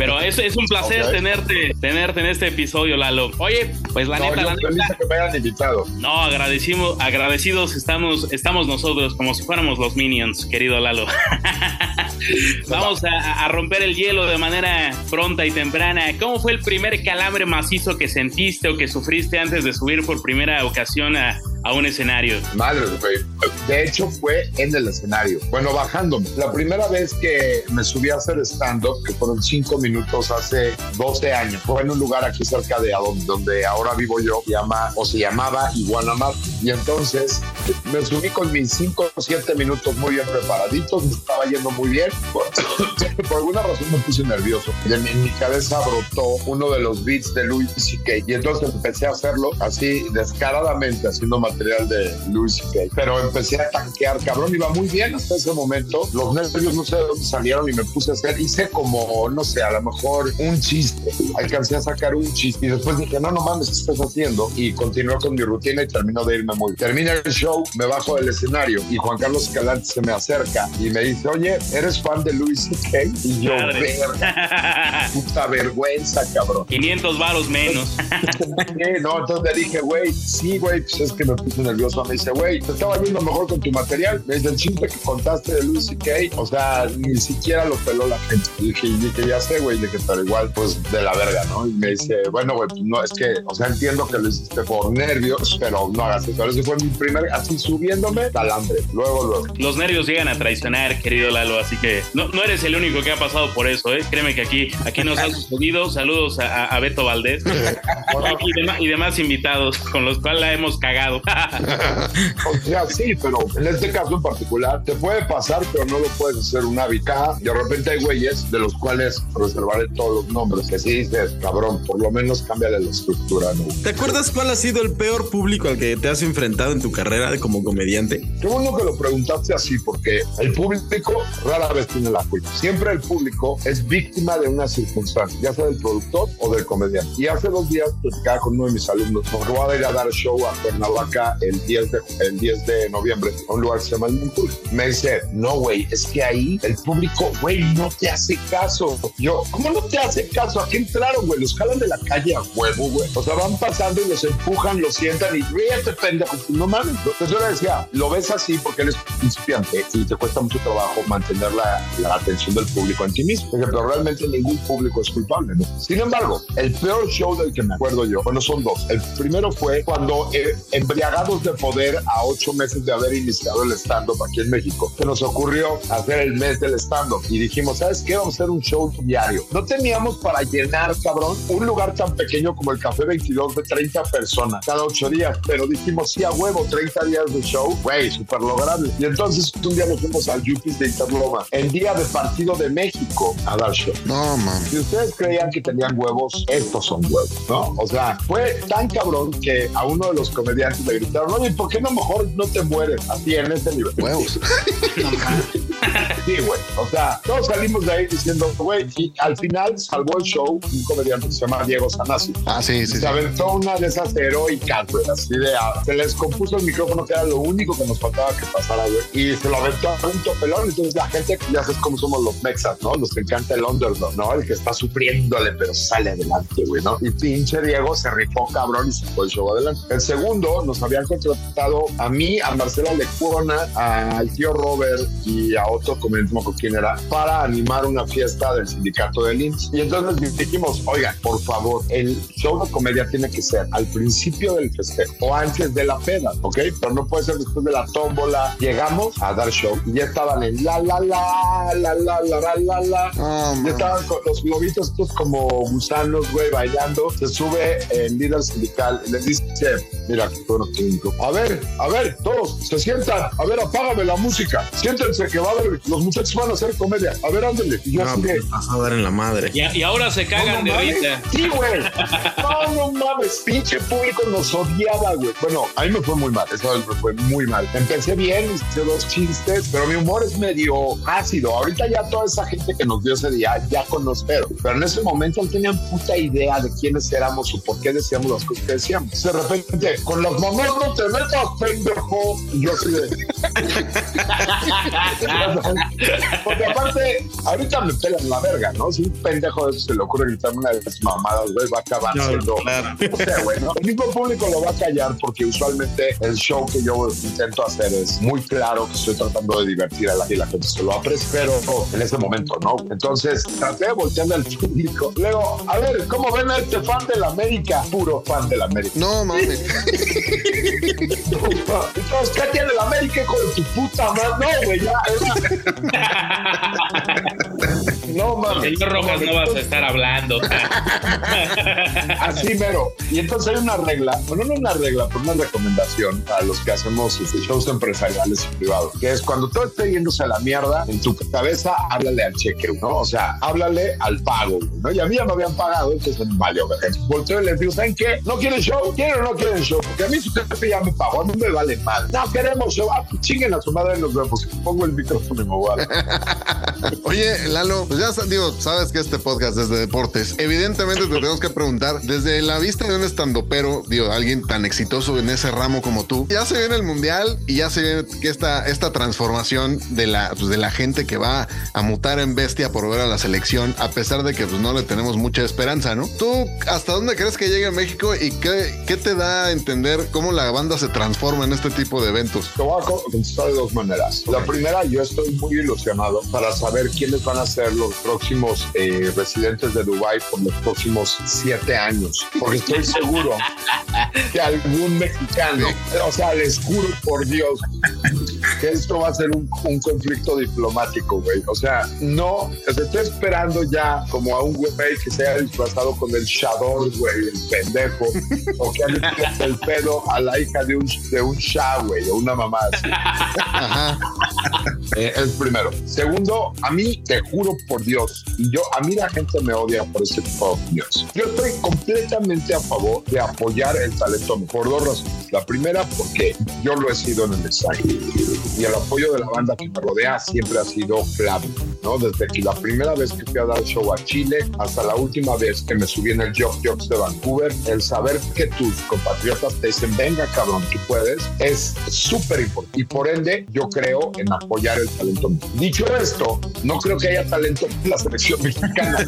Pero es, es un placer Ok. tenerte, tenerte en este episodio, Lalo. Oye, pues la No, neta, la neta. de que me hayan invitado. No, agradecimos, agradecidos estamos, estamos nosotros, como si fuéramos los minions, querido Lalo. Vamos a, a romper el hielo de manera pronta y temprana. ¿Cómo fue el primer calambre macizo que sentiste o que sufriste antes de subir por primera ocasión a, a un escenario? Madre, güey. De hecho, fue en el escenario. Bueno, bajándome. La primera vez que me subí a hacer stand-up, que fueron cinco minutos hace 12 años, fue en un lugar aquí cerca de donde, donde ahora vivo yo, llama, o se llamaba Iguanamar. Y entonces me subí con mis cinco o siete minutos muy bien preparaditos, me estaba yendo muy bien. Por, alguna razón me puse nervioso. Y en, mi cabeza brotó uno de los beats de Louis C.K. Y entonces empecé a hacerlo así descaradamente, haciendo material de Louis C.K. Pero empecé a tanquear, cabrón, iba muy bien hasta ese momento. Los nervios no sé de dónde salieron y me puse a hacer, hice como, no sé, a lo mejor un chiste. Alcancé a sacar un chiste y después dije, no, no mames, ¿qué estás haciendo? Y continué con mi rutina y terminó de irme muy bien. Termina el show, me bajo del escenario y Juan Carlos Escalante se me acerca y me dice, oye, ¿eres fan de Louis C.K.? Y yo, verga, puta vergüenza, cabrón. 500 varos menos. Sí, no, entonces le dije, güey, sí, güey, pues es que me puse nervioso. Me dice, güey, te estaba yendo mejor con tu material. Me dice, el chiste que contaste de Luis C.K., o sea, ni siquiera lo peló la gente. Y dije, y dije, ya sé, güey, de que pero igual, pues de la verga, ¿no? Y me dice, bueno, güey, pues no, es que, o sea, entiendo que lo hiciste por nervios, pero no hagas eso. Ese fue mi primer, así subiéndome, calambre. Luego, luego. Los nervios llegan a traicionar, querido Lalo, así que no, no eres el único que ha pasado por eso, ¿eh? Créeme que aquí, aquí nos ha sucedido. Saludos a, a Beto Valdés y, demás, y demás invitados con los cuales la hemos cagado. O sea, sí, pero en este caso en particular te puede pasar, pero no lo puedes hacer un hábito. De repente hay güeyes de los cuales reservaré todos los nombres. Que si dices, cabrón, por lo menos cámbiale la estructura, ¿no? ¿Te acuerdas cuál ha sido el peor público al que te has enfrentado en tu carrera como comediante? Qué bueno que lo preguntaste así, porque el público rara vez tiene la culpa. Siempre el público es víctima de una circunstancia, ya sea del productor o del comediante. Y hace dos días platicaba con uno de mis alumnos, porque voy a ir a dar show a Cuernavaca el 10 de, el 10 de noviembre, a un lugar que se llama El Moncur. Me dice, no, güey, es que ahí el público, güey, no te hace caso. Yo, ¿cómo no te hace caso? Aquí entraron, güey, los jalan de la calle a huevo, güey. O sea, van pasando y los empujan, los sientan y ríete, pendejo. No mames. Entonces yo le decía, lo ves así porque eres principiante y te cuesta mucho trabajo mantener la, la atención del público en ti mismo. Pero realmente ningún público es culpable, ¿no? Sin embargo, el peor show del que me acuerdo yo, bueno, son dos. El primero fue cuando eh, embriagados de poder a ocho meses de haber iniciado el stand-up aquí en México, se nos ocurrió hacer el mes del stand-up y dijimos, ¿sabes qué? Vamos a hacer un show diario. No teníamos para llenar, cabrón, un lugar tan pequeño como el Café 22 de 30 personas cada ocho días, pero dijimos, sí, a huevo, 30 días de show, güey, súper lograble. Y entonces un día nos fuimos al Yupis de Interloma, en día de partido de México, a dar show. No, man. Si ustedes creían que tenían huevos, estos son huevos, ¿no? O sea, fue tan cabrón que a uno de los comediantes le gritaron, oye, ¿por qué no mejor no te mueres? Así en ese nivel. Huevos. Sí, güey. O sea, todos salimos de ahí diciendo, güey, y al final salvó el show un comediante que se llama Diego Sanasi. Ah, sí, sí, Se sí. aventó una de esas heroicas, güey, así de, ah, se les compuso el micrófono, que era lo único que nos faltaba que pasara, güey, y se lo aventó a un topelón, entonces la gente, ya sabes cómo somos los mexas, ¿no? Nos encanta el underdog, ¿no? El que está sufriéndole, pero sale adelante, güey, ¿no? Y pinche Diego se rifó cabrón y se fue el show adelante. El segundo, nos habían contratado a mí, a Marcela Lecuona, al tío Robert y a otro comediante, no quién era, para animar una fiesta del sindicato del IMSS. Y entonces dijimos, oigan, por favor, el show de comedia tiene que ser al principio del festejo o antes de la peda, ¿ok? Pero no puede ser después de la tómbola. Llegamos a dar show y ya estaban en la, la, la, la, la, la, la, la, la. ya estaban con los globitos estos como gusanos, güey, bailando. Se sube el líder sindical y les dice, mira, qué bueno que A ver, a ver, todos se sientan. A ver, apágame la música. Siéntense que va a haber, los muchachos van a hacer comedia. A ver, ándale. Y yo No, así de, pues, vas a dar en la madre. Y, y ahora se cagan de mames. risa. Sí, güey. No, no mames. Pinche público nos odiaba, güey. Bueno, a mí me fue muy mal. Eso me fue muy mal. Empecé bien, hice dos chistes, pero mi humor es medio ácido. Ahorita ya toda esa gente que nos vio ese día ya conoce. Pero en ese momento no tenían puta idea de quiénes éramos o por qué decíamos las cosas que decíamos. De repente, con las mamás no te metas, pendejo. Y yo así de. Porque aparte, ahorita me pelan la verga, ¿no? Si un pendejo de eso se le ocurre gritarme una de las mamadas, güey, va a acabar No, siendo. claro. No sé, güey, ¿no? El mismo público lo va a callar porque usualmente el show que yo intento hacer es muy claro que estoy tratando de divertir a la, y la gente se lo aprecia, pero en ese momento, ¿no? Entonces, traté de voltearle al público. Luego, a ver, ¿cómo ven a este fan de la América? Puro fan de la América. No mames. Entonces, ¿qué tiene la América hijo de tu puta madre? No, güey, ya. era- ha ha ha ha no mames. Señor Rojas, no vas a estar hablando. Así mero. Y entonces hay una regla, bueno, no una regla, pero una recomendación a los que hacemos este, shows empresariales y privados, que es cuando todo esté yéndose a la mierda, en tu cabeza, háblale al cheque, ¿no? O sea, háblale al pago, ¿no? Y a mí ya me habían pagado, entonces valió. Volteo y les digo, ¿saben qué? ¿No quieren show? ¿Quieren o no quieren show? Porque a mí su jefe ya me pagó, a mí me vale mal. No queremos show. Ah, pues chinguen a su madre y nos vemos. Pongo el micrófono y me voy a Oye, Lalo, pues ya digo, sabes que este podcast es de deportes. Evidentemente te tenemos que preguntar, desde la vista de un estandopero, digo, alguien tan exitoso en ese ramo como tú, ya se viene el mundial y ya se viene esta, esta transformación de la, pues, de la gente que va a mutar en bestia por ver a la selección, a pesar de que pues, no le tenemos mucha esperanza, ¿no? ¿Tú hasta dónde crees que llegue a México y qué, qué te da a entender cómo la banda se transforma en este tipo de eventos? Te voy a co- contestar de dos maneras. La primera, yo estoy muy ilusionado para saber quiénes van a ser los próximos eh, residentes de Dubai por los próximos siete años, porque estoy seguro que algún mexicano, o sea, les juro por Dios que esto va a ser un, un conflicto diplomático, güey. O sea, no, se está esperando ya como a un güey que se haya disfrazado con el Shador, güey, el pendejo, o que haya el pedo a la hija de un, de un Shah, güey, o una mamá así. Eh, es primero. Segundo, a mí, te juro por Dios, y yo, a mí la gente me odia por ese tipo de opiniones. Yo estoy completamente a favor de apoyar el talento por dos razones. La primera, porque yo lo he sido en el ensayo. Y el apoyo de la banda que me rodea siempre ha sido clave, Desde que la primera vez que fui a dar show a Chile hasta la última vez que me subí en el Jock Jocks de Vancouver, el saber que tus compatriotas te dicen, venga cabrón, tú puedes, es súper importante. Y por ende, yo creo en apoyar el talento. Dicho esto, no creo que haya talento en la selección mexicana.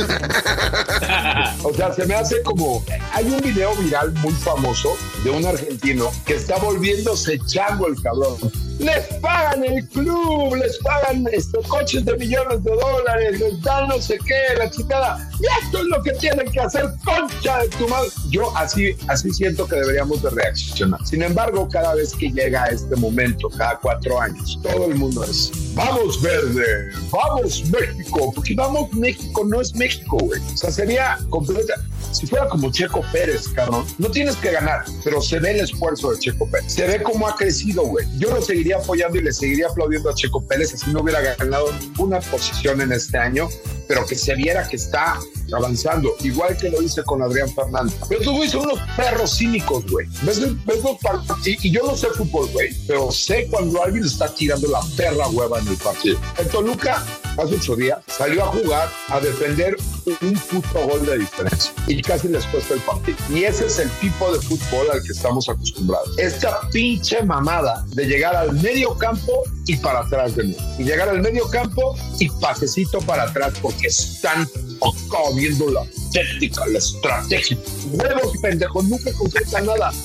O sea, se me hace como. Hay un video viral muy famoso de un argentino que está volviéndose chango el cabrón. Les pagan el club, les pagan este, coches de millones de dólares, les dan no sé qué, la chicada. Y esto es lo que tienen que hacer, concha de tu madre. Yo así, así siento que deberíamos de reaccionar. Sin embargo, cada vez que llega este momento, cada cuatro años, todo el mundo es, vamos verde, vamos México, porque vamos México no es México, güey. O sea, sería completa. Si fuera como Checo Pérez, cabrón, no tienes que ganar, pero se ve el esfuerzo de Checo Pérez. Se ve cómo ha crecido, güey. Yo lo seguiría apoyando y le seguiría aplaudiendo a Checo Pérez así no hubiera ganado ninguna posición en este año, pero que se viera que está avanzando, igual que lo hice con Adrián Fernández. Pero estos güeyes son unos perros cínicos, güey. ¿Ves, ves los partidos? Y yo no sé fútbol, güey, pero sé cuando alguien está tirando la perra hueva en el partido. El Toluca, hace ocho días, salió a jugar, a defender un puto gol de diferencia y casi les cuesta el partido. Y ese es el tipo de fútbol al que estamos acostumbrados. Esta pinche mamada de llegar al medio campo y para atrás de mí. Y llegar al medio campo y pasecito para atrás porque están acá viendo la tactical strategy. Huevos, pendejos, nunca concreta nada.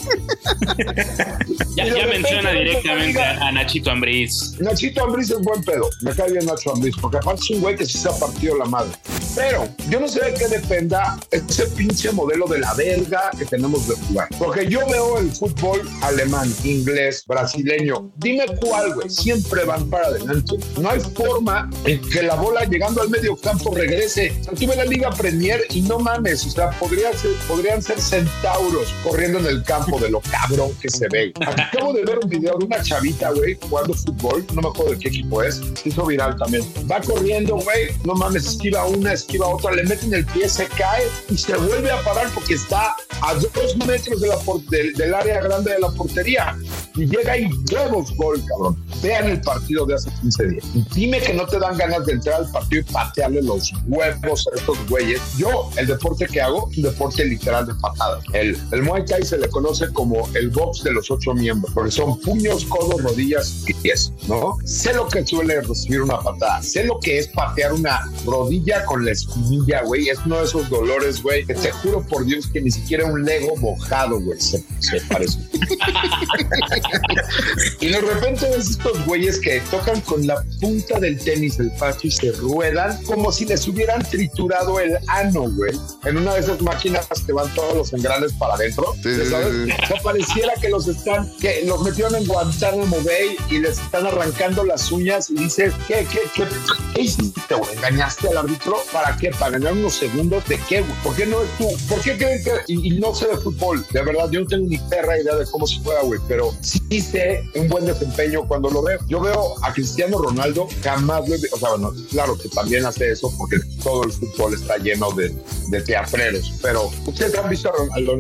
Ya, menciona directamente la a, a Nachito Ambriz. Nachito Ambriz es buen pedo. Me cae bien Nacho Ambriz, porque aparte es un güey que se ha partido la madre. Pero yo no sé de qué dependa ese pinche modelo de la verga que tenemos de jugar. Porque yo veo el fútbol alemán, inglés, brasileño. Dime cuál, güey. Siempre van para adelante. No hay forma en que la bola llegando al medio campo regrese. O sea, tú ves la Liga Premier y no mames. O sea, podría ser, podrían ser centauros corriendo en el campo de lo cabrón que se ve. Acabo de ver un video de una chavita, güey, jugando fútbol. No me acuerdo de qué equipo es. Se hizo viral también. Va corriendo, güey. No mames, esquiva una, esquiva otra. Le meten el pie, se cae y se vuelve a parar porque está a dos metros de la por- del, área grande de la portería. Y llega y huevos gol, cabrón. Vean el partido de hace 15 días. Dime que no te dan ganas de entrar al partido y patearle los huevos a estos güeyes. Yo, el deporte que hago, un deporte literal de patadas. El, el Muay Thai se le conoce como el box de los ocho miembros, porque son puños, codos, rodillas y pies, ¿no? Sé lo que suele recibir una patada, sé lo que es patear una rodilla con la espinilla, güey. Es uno de esos dolores, güey, que te juro por Dios que ni siquiera un Lego mojado, güey, se, se parece. y de repente ves estos güeyes que tocan con la punta del tenis el pacho y se ruedan como si les hubieran triturado el ano, güey. En una de esas máquinas que van todos los engranes para adentro. Sí, ¿ya sí, ¿sabes? sí. O pareciera que los están, que los metieron en Guantánamo Bay y les están arrancando las uñas y dices, ¿qué, qué, qué, qué hiciste, güey? ¿Engañaste al árbitro? ¿Para qué? ¿Para ganar unos segundos? ¿De qué, güey? ¿Por qué no es tú? ¿Por qué creen que.? Y, no sé de fútbol, de verdad, yo no tengo ni perra idea de cómo se juega, güey, pero sí sé un buen desempeño cuando lo veo. Yo veo a Cristiano Ronaldo, jamás lo he O sea, bueno, claro que también hace eso porque todo el fútbol está lleno de, de teatreros, pero ustedes han visto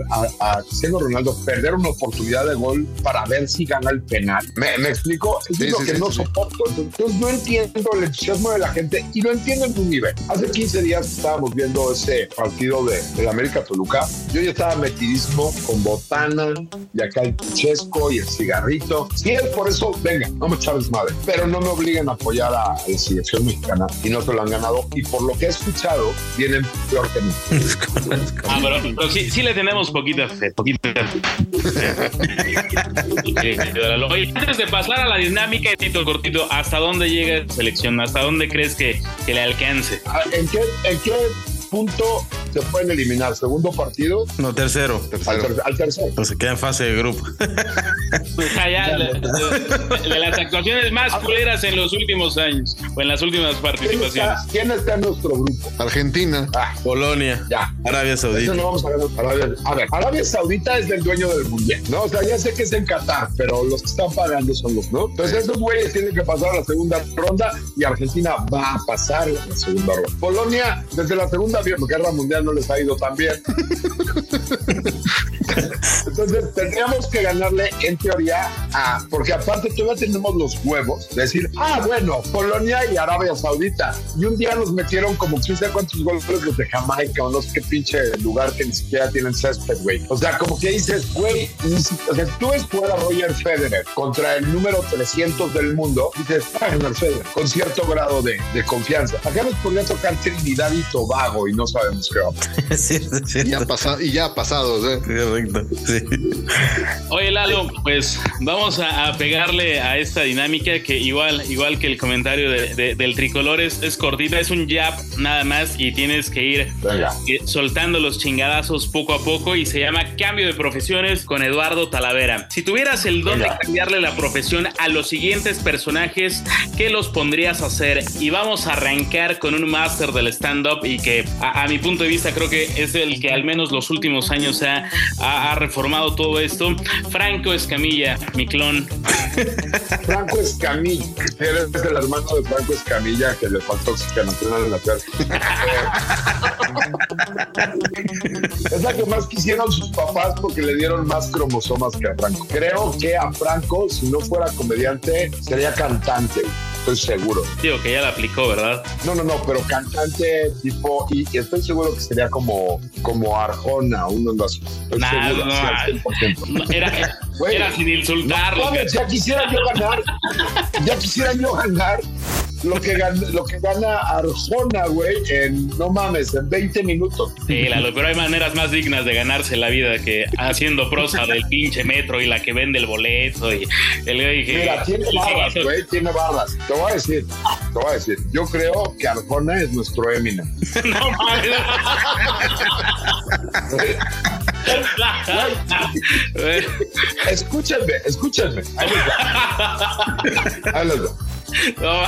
a, a- a Cristiano Ronaldo perder una oportunidad de gol para ver si gana el penal. ¿Me, me explico? Eso Sí, es lo sí, que sí, no soporto. Entonces no entiendo el entusiasmo de la gente y lo entiendo en un nivel. Hace 15 días estábamos viendo ese partido de, del América Toluca. Yo ya estaba metidísimo con botana y acá el chesco y el cigarrito. Si es por eso, venga, no me chaves madre. Pero no me obliguen a apoyar a, la selección mexicana y no se lo han ganado. Y por lo que he escuchado, vienen peor que Ah, pero, sí, sí le tenemos poquita fe, poquita fe. Oye, antes de pasar a la dinámica, Tito Cortito, ¿hasta dónde llega esta selección? ¿Hasta dónde crees que, que le alcance? Ah, ¿En qué, ¿En qué punto se pueden eliminar? ¿Segundo partido? No, tercero. Al, ter- al tercero. Pues se queda en fase de grupo. Sea, ya, de, de- de las actuaciones más culeras en los últimos años o en las últimas ¿Quién participaciones. está, quién está en nuestro grupo? Argentina. Ah, Polonia. ya. Arabia Eso Saudita. no vamos a ganar. Arabia, a ver, Arabia Saudita es del dueño del mundial, ¿no? O sea, ya sé que es en Qatar, pero los que están pagando son los, ¿no? Entonces, esos güeyes tienen que pasar a la segunda ronda y Argentina va a pasar a la segunda ronda. Polonia, desde la segunda guerra mundial no les ha ido tan bien. Entonces, tendríamos que ganarle, en teoría, a. Porque aparte, todavía tenemos los huevos de decir, ah, bueno, Polonia y Arabia Saudita. Y un día nos metieron como quién sabe cuántos goles los de Jamaica o no sé qué pinche lugar que ni siquiera tienen césped, güey. O sea, como que dices, güey, o sea, tú ves fuera Roger Federer contra el número 300 del mundo, dices, va a ganar Federer, con cierto grado de, de confianza. Acá nos podría tocar Trinidad y Tobago y no sabemos qué va a pasar. Sí, sí, sí. Y ya, pasa- y ya pasados, ¿eh? Correcto. Sí. Oye, Lalo, pues vamos a, a pegarle a esta dinámica que igual, igual que el comentario de- de- del tricolor es, es cortita, es un jab nada más y tienes que ir Venga. eh, soltando los chingadazos poco a poco y se llama Cambio de Profesiones con Eduardo Talavera. Si tuvieras el don de cambiarle la profesión a los siguientes personajes, ¿qué los pondrías a hacer? Y vamos a arrancar con un máster del stand-up y que a, a mi punto de vista creo que es el que al menos los últimos años ha, ha- ha reformado todo esto. Franco Escamilla, mi clon. Franco Escamilla, eres el hermano de Franco Escamilla que le faltó oxigenación al nacer. es la que más quisieron sus papás porque le dieron más cromosomas que a Franco. Creo que a Franco, si no fuera comediante, sería cantante. Estoy seguro. Digo que ya la aplicó, ¿verdad? No, no, no, pero cantante tipo, y, estoy seguro que sería como, como Arjona, uno de Nah, seguro, no, 100%. No, Era, era sin insultarlo. Ya quisiera yo ganar, ya quisiera yo ganar lo que gana, lo que gana Arjona, güey, en, no mames, en 20 minutos. Sí, Lalo, pero hay maneras más dignas de ganarse la vida que haciendo prosa del pinche metro y la que vende el boleto y el güey que... Mira, tiene barras, güey, tiene barras. Te voy a decir, te voy a decir, yo creo que Arjona es nuestro Eminem. no mames. Güey. Escúchenme, escúchenme. Ahí les va. Ahí les va. No,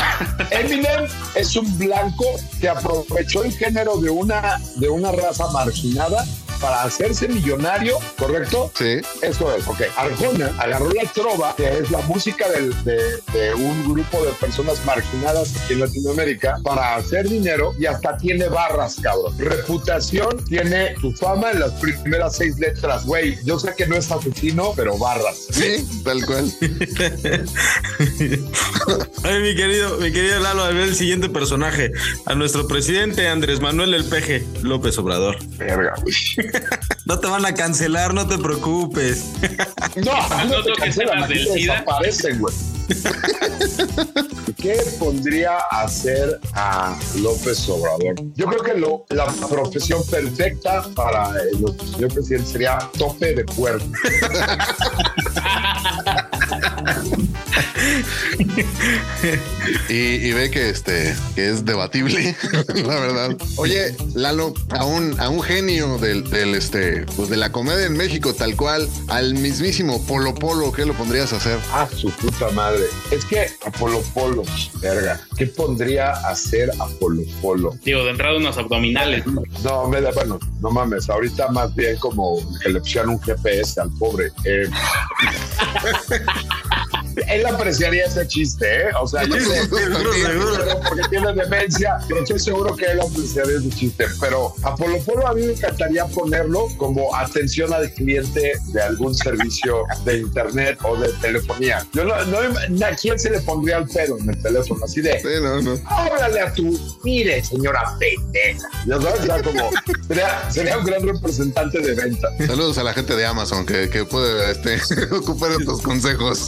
Eminem es un blanco que aprovechó el género de una, de una raza marginada para hacerse millonario, ¿correcto? Sí. Eso es, ok. Arjona agarró la trova, que es la música del- de, de un grupo de personas marginadas aquí en Latinoamérica, para hacer dinero y hasta tiene barras, cabrón. Reputación tiene su fama en las primeras seis letras. Güey, yo sé que no es asesino, pero barras. Sí, tal cual. Ay, mi querido, mi querido Lalo, a ver el siguiente personaje. A nuestro presidente Andrés Manuel El Peje López Obrador. Verga, güey. No te van a cancelar, no te preocupes. No, No no te toques cancelan, aquí del te SIDA. desaparecen, güey. ¿Qué pondría a hacer a López Obrador? Yo creo que lo- la profesión perfecta para el señor presidente sería tope de puerta. Y, y ve que este que es debatible, la verdad. Oye, Lalo, a un, a un genio del, del este, pues de la comedia en México, tal cual, al mismísimo Polo Polo, ¿qué lo pondrías a hacer? Ah, su puta madre. Es que Apolo Polo, verga. ¿Qué pondría a hacer Apolo Polo? Digo, de entrada unos abdominales. ¿no? No, me da, bueno, no mames, ahorita más bien como que le pusieran un GPS al pobre. Eh, él apreciaría ese chiste, ¿eh? O sea, yo sé, seguro, seguro. porque tiene demencia, pero estoy seguro que él apreciaría ese chiste. Pero a Polo a mí me encantaría ponerlo como atención al cliente de algún servicio de internet o de telefonía. Yo no, no ¿a quién se le pondría al pedo en el teléfono? Así de, Sí, no, no. háblale a tu, mire, señora pendeja. Ya sabes, sea, como, sería, sería un gran representante de venta. Saludos a la gente de Amazon que, que puede este, ocupar estos consejos.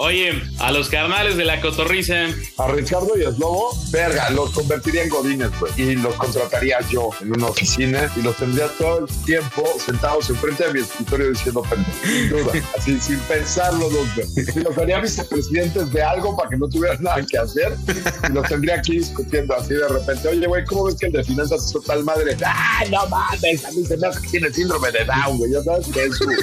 Oye, a los carnales de la cotorriza. A Ricardo y a Slobo, verga, los convertiría en godines, güey. Y los contrataría yo en una oficina y los tendría todo el tiempo sentados enfrente de mi escritorio diciendo pendejo. Sin duda, así, sin pensarlo dos veces. Y los haría vicepresidentes de algo para que no tuvieran nada que hacer. Y los tendría aquí discutiendo así de repente. Oye, güey, ¿cómo ves que el de finanzas hizo tal madre? ¡Ah, no mames! A mí se me hace que tiene síndrome de Down, güey. Ya sabes que es su,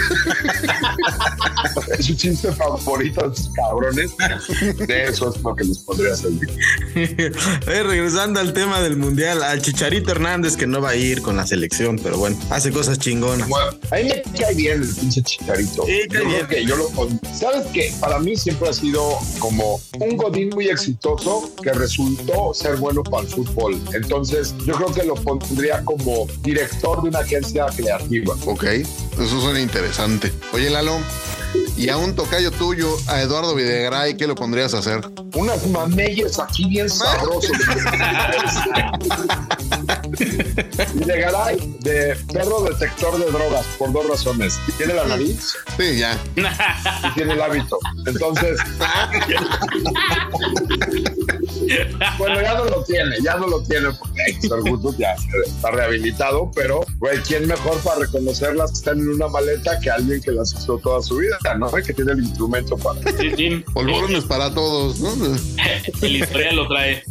es su chiste favorito cabrones. De eso es lo que les podría servir. Eh, regresando al tema del mundial, al Chicharito Hernández que no va a ir con la selección, pero bueno, hace cosas chingonas. Bueno, a mí me cae bien el pinche chicharito. Sí, cae yo bien. creo que yo lo pon- Sabes que para mí siempre ha sido como un godín muy exitoso que resultó ser bueno para el fútbol. Entonces, yo creo que lo pondría como director de una agencia creativa. Ok, eso suena interesante. Oye, Lalo, y a un tocayo tuyo, a Eduardo Videgaray, ¿qué lo pondrías a hacer? Unas mameyes aquí bien sabrosos. y de perro detector de drogas, por dos razones. Tiene la nariz Sí, ya. y tiene el hábito. Entonces. bueno, ya no lo tiene, ya no lo tiene porque Héctor Gutus ya está rehabilitado, pero, güey, ¿quién mejor para reconocerlas que están en una maleta que alguien que las hizo toda su vida, ¿no? Que tiene el instrumento para. Sí, sí. Polvorones para todos, ¿no? El historial lo trae.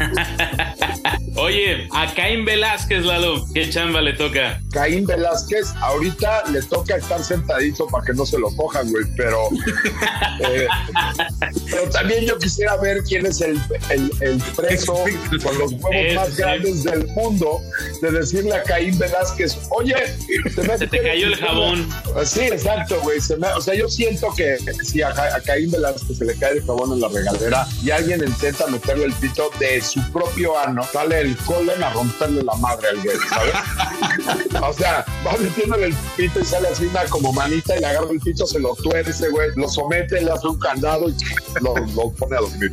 Oye, a Caín Velázquez, Lalo, ¿qué chamba le toca? Caín Velázquez, ahorita le toca estar sentadito para que no se lo cojan, güey, pero. eh, pero también yo quisiera ver quién es el, el, el preso con los huevos más grandes del mundo de decirle a Caín Velázquez, oye, se, me Se te cayó el jabón. Sí, exacto, güey. se me- O sea, yo siento que si a, a Caín Velázquez se le cae el jabón en la regadera y alguien intenta meterle el pito de su propio ano, sale el colon a romperle la madre al güey, ¿sabes? o sea, va metiéndole el pito y sale así una como manita y le agarra el pito, se lo tuerce, güey, lo somete, le hace un candado y lo, lo pone a dormir.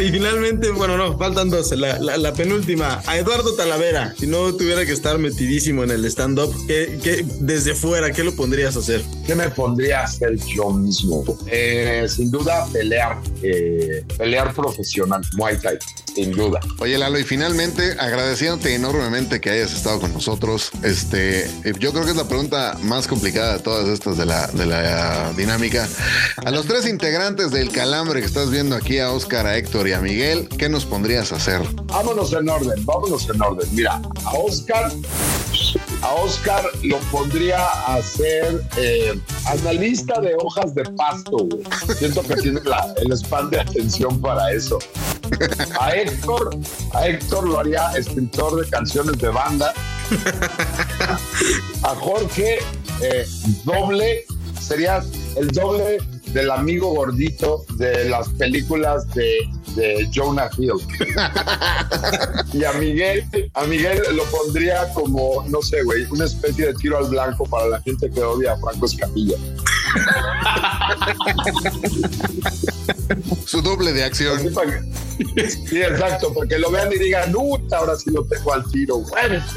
Y finalmente, bueno, no, faltan dos. La, la- la penúltima, a Eduardo Talavera. Si no tuviera que estar metidísimo en el stand-up, ¿qué, qué- desde fuera, ¿qué lo pondrías a hacer? ¿Qué me pondría a hacer yo mismo? Eh, sin duda, pelear, eh, pelear profesional, Muay Thai, sin duda. Oye, Lalo, y finalmente agradeciéndote enormemente que hayas estado con nosotros. Este, eh, yo creo que es la pregunta más complicada de todas estas de la, de la dinámica. A los tres integrantes del calambre que estás viendo aquí, a Oscar, a Héctor y a Miguel, ¿qué nos pondrías a hacer? Vámonos en orden, vámonos en orden. Mira, a Oscar, a Oscar lo pondría a hacer eh, analista de hojas de pasto. güey. Siento que tiene el span de atención para eso. A Héctor, a Héctor lo haría escritor de canciones de banda. A Jorge, eh, doble, sería el doble del amigo gordito de las películas de, de Jonah Hill. Y a Miguel, a Miguel lo pondría como, no sé, güey, una especie de tiro al blanco para la gente que odia a Franco Escamilla. Su doble de acción. Así para que- Sí, exacto, porque lo vean y digan, puta, ahora sí lo tengo al tiro. Bueno,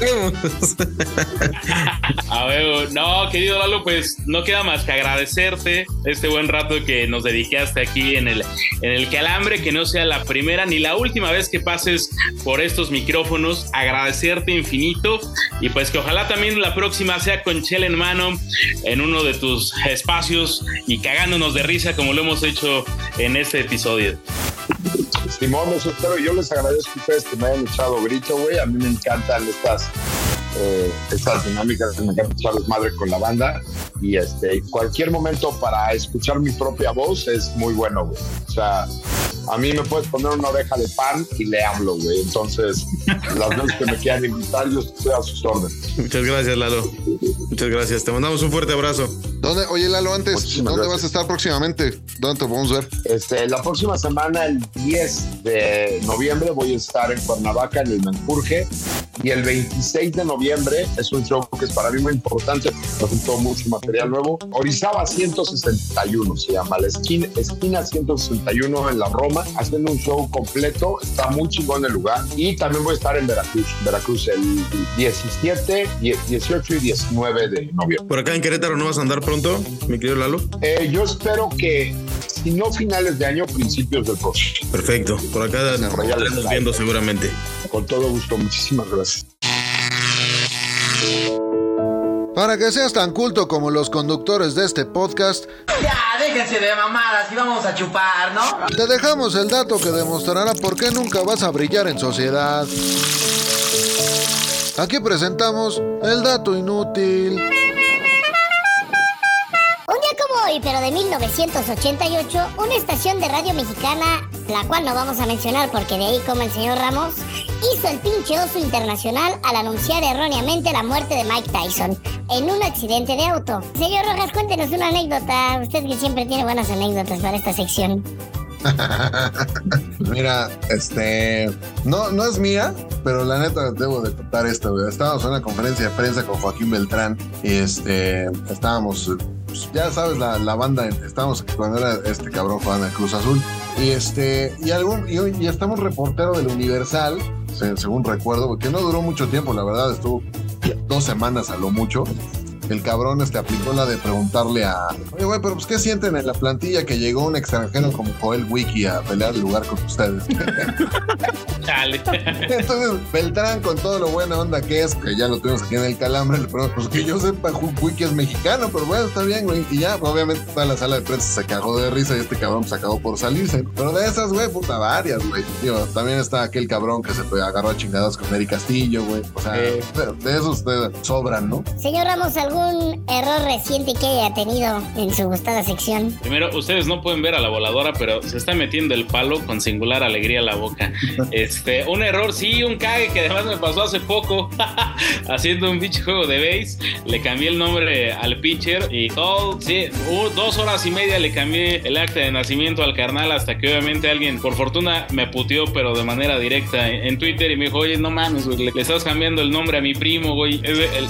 A ver, no, querido Lalo, pues no queda más que agradecerte este buen rato que nos dedicaste aquí en el, en el calambre, que no sea la primera ni la última vez que pases por estos micrófonos, agradecerte infinito y pues que ojalá también la próxima sea con Chela en mano en uno de tus espacios y cagándonos de risa como lo hemos hecho en este episodio. Simón, eso espero. Yo les agradezco a ustedes que me hayan echado grito, güey. A mí me encantan estas, eh, estas dinámicas, me encanta echar desmadre con la banda. Y este, cualquier momento para escuchar mi propia voz es muy bueno, güey. O sea, a mí me puedes poner una oreja de pan y le hablo, güey. Entonces, las veces que me quieran invitar, yo estoy a sus órdenes. Muchas gracias, Lalo. Muchas gracias. Te mandamos un fuerte abrazo. ¿Dónde, oye, Lalo, antes, Muchísimas ¿dónde gracias. vas a estar próximamente? ¿Dónde te podemos ver? Este, la próxima semana, el 10 de noviembre, voy a estar en Cuernavaca, en el Menjurje. Y el 26 de noviembre es un show que es para mí muy importante. Presentó mucho material nuevo. Orizaba 161 se llama, la esquina, esquina 161 en la Roma, haciendo un show completo. Está muy chingón el lugar. Y también voy a estar en Veracruz, Veracruz el 17, 18 y 19 de noviembre. Por acá en Querétaro no vas a andar pronto, mi querido Lalo. Eh, yo espero que, si no finales de año, principios del próximo. Perfecto. Por acá nos estaremos viendo seguramente. Con todo gusto, muchísimas gracias. Para que seas tan culto como los conductores de este podcast, Ya, déjense de mamadas y vamos a chupar, ¿no? te dejamos el dato que demostrará por qué nunca vas a brillar en sociedad. Aquí presentamos el dato inútil. Un día como hoy, pero de 1988, una estación de radio mexicana, la cual no vamos a mencionar porque de ahí como el señor Ramos, hizo el pinche oso internacional al anunciar erróneamente la muerte de Mike Tyson en un accidente de auto. Señor Rojas, cuéntenos una anécdota. Usted que siempre tiene buenas anécdotas para esta sección. Mira, este, no, no es mía, pero la neta debo de contar esto. Estábamos en una conferencia de prensa con Joaquín Beltrán y este, estábamos, pues, ya sabes, la, la banda, estábamos cuando era este cabrón jugando en Cruz Azul y este, y algún, y, y estamos reportero del Universal, se- según recuerdo, porque no duró mucho tiempo, la verdad, estuvo dos semanas a lo mucho. El cabrón este aplicó la de preguntarle a, oye, güey, pero pues, ¿qué sienten en la plantilla que llegó un extranjero como Joel Wiki a pelear el lugar con ustedes? Chale. Entonces, Beltrán, con todo lo buena onda que es, que ya lo tuvimos aquí en el calambre, le preguntó, pues que yo sepa, Wiki es mexicano, pero bueno, está bien, güey. Y ya, pues, obviamente, toda la sala de prensa se cagó de risa y este cabrón se acabó por salirse. Pero de esas, güey, puta, varias, güey. Digo, también está aquel cabrón que se agarró a chingadas con Eric Castillo, güey. O sea, Eh. de, de esos sobran, ¿no? Señor Ramos, ¿algún error reciente que haya tenido en su gustada sección? Primero, ustedes no pueden ver a la voladora, pero se está metiendo el palo con singular alegría a la boca. Es- Este, un error, sí, un cague que además me pasó hace poco haciendo un pinche juego de base. Le cambié el nombre al pitcher y todo, sí, dos horas y media le cambié el acta de nacimiento al carnal hasta que obviamente alguien, por fortuna, me puteó, pero de manera directa en, Twitter y me dijo, oye, no mames, güey, le, estás cambiando el nombre a mi primo, güey.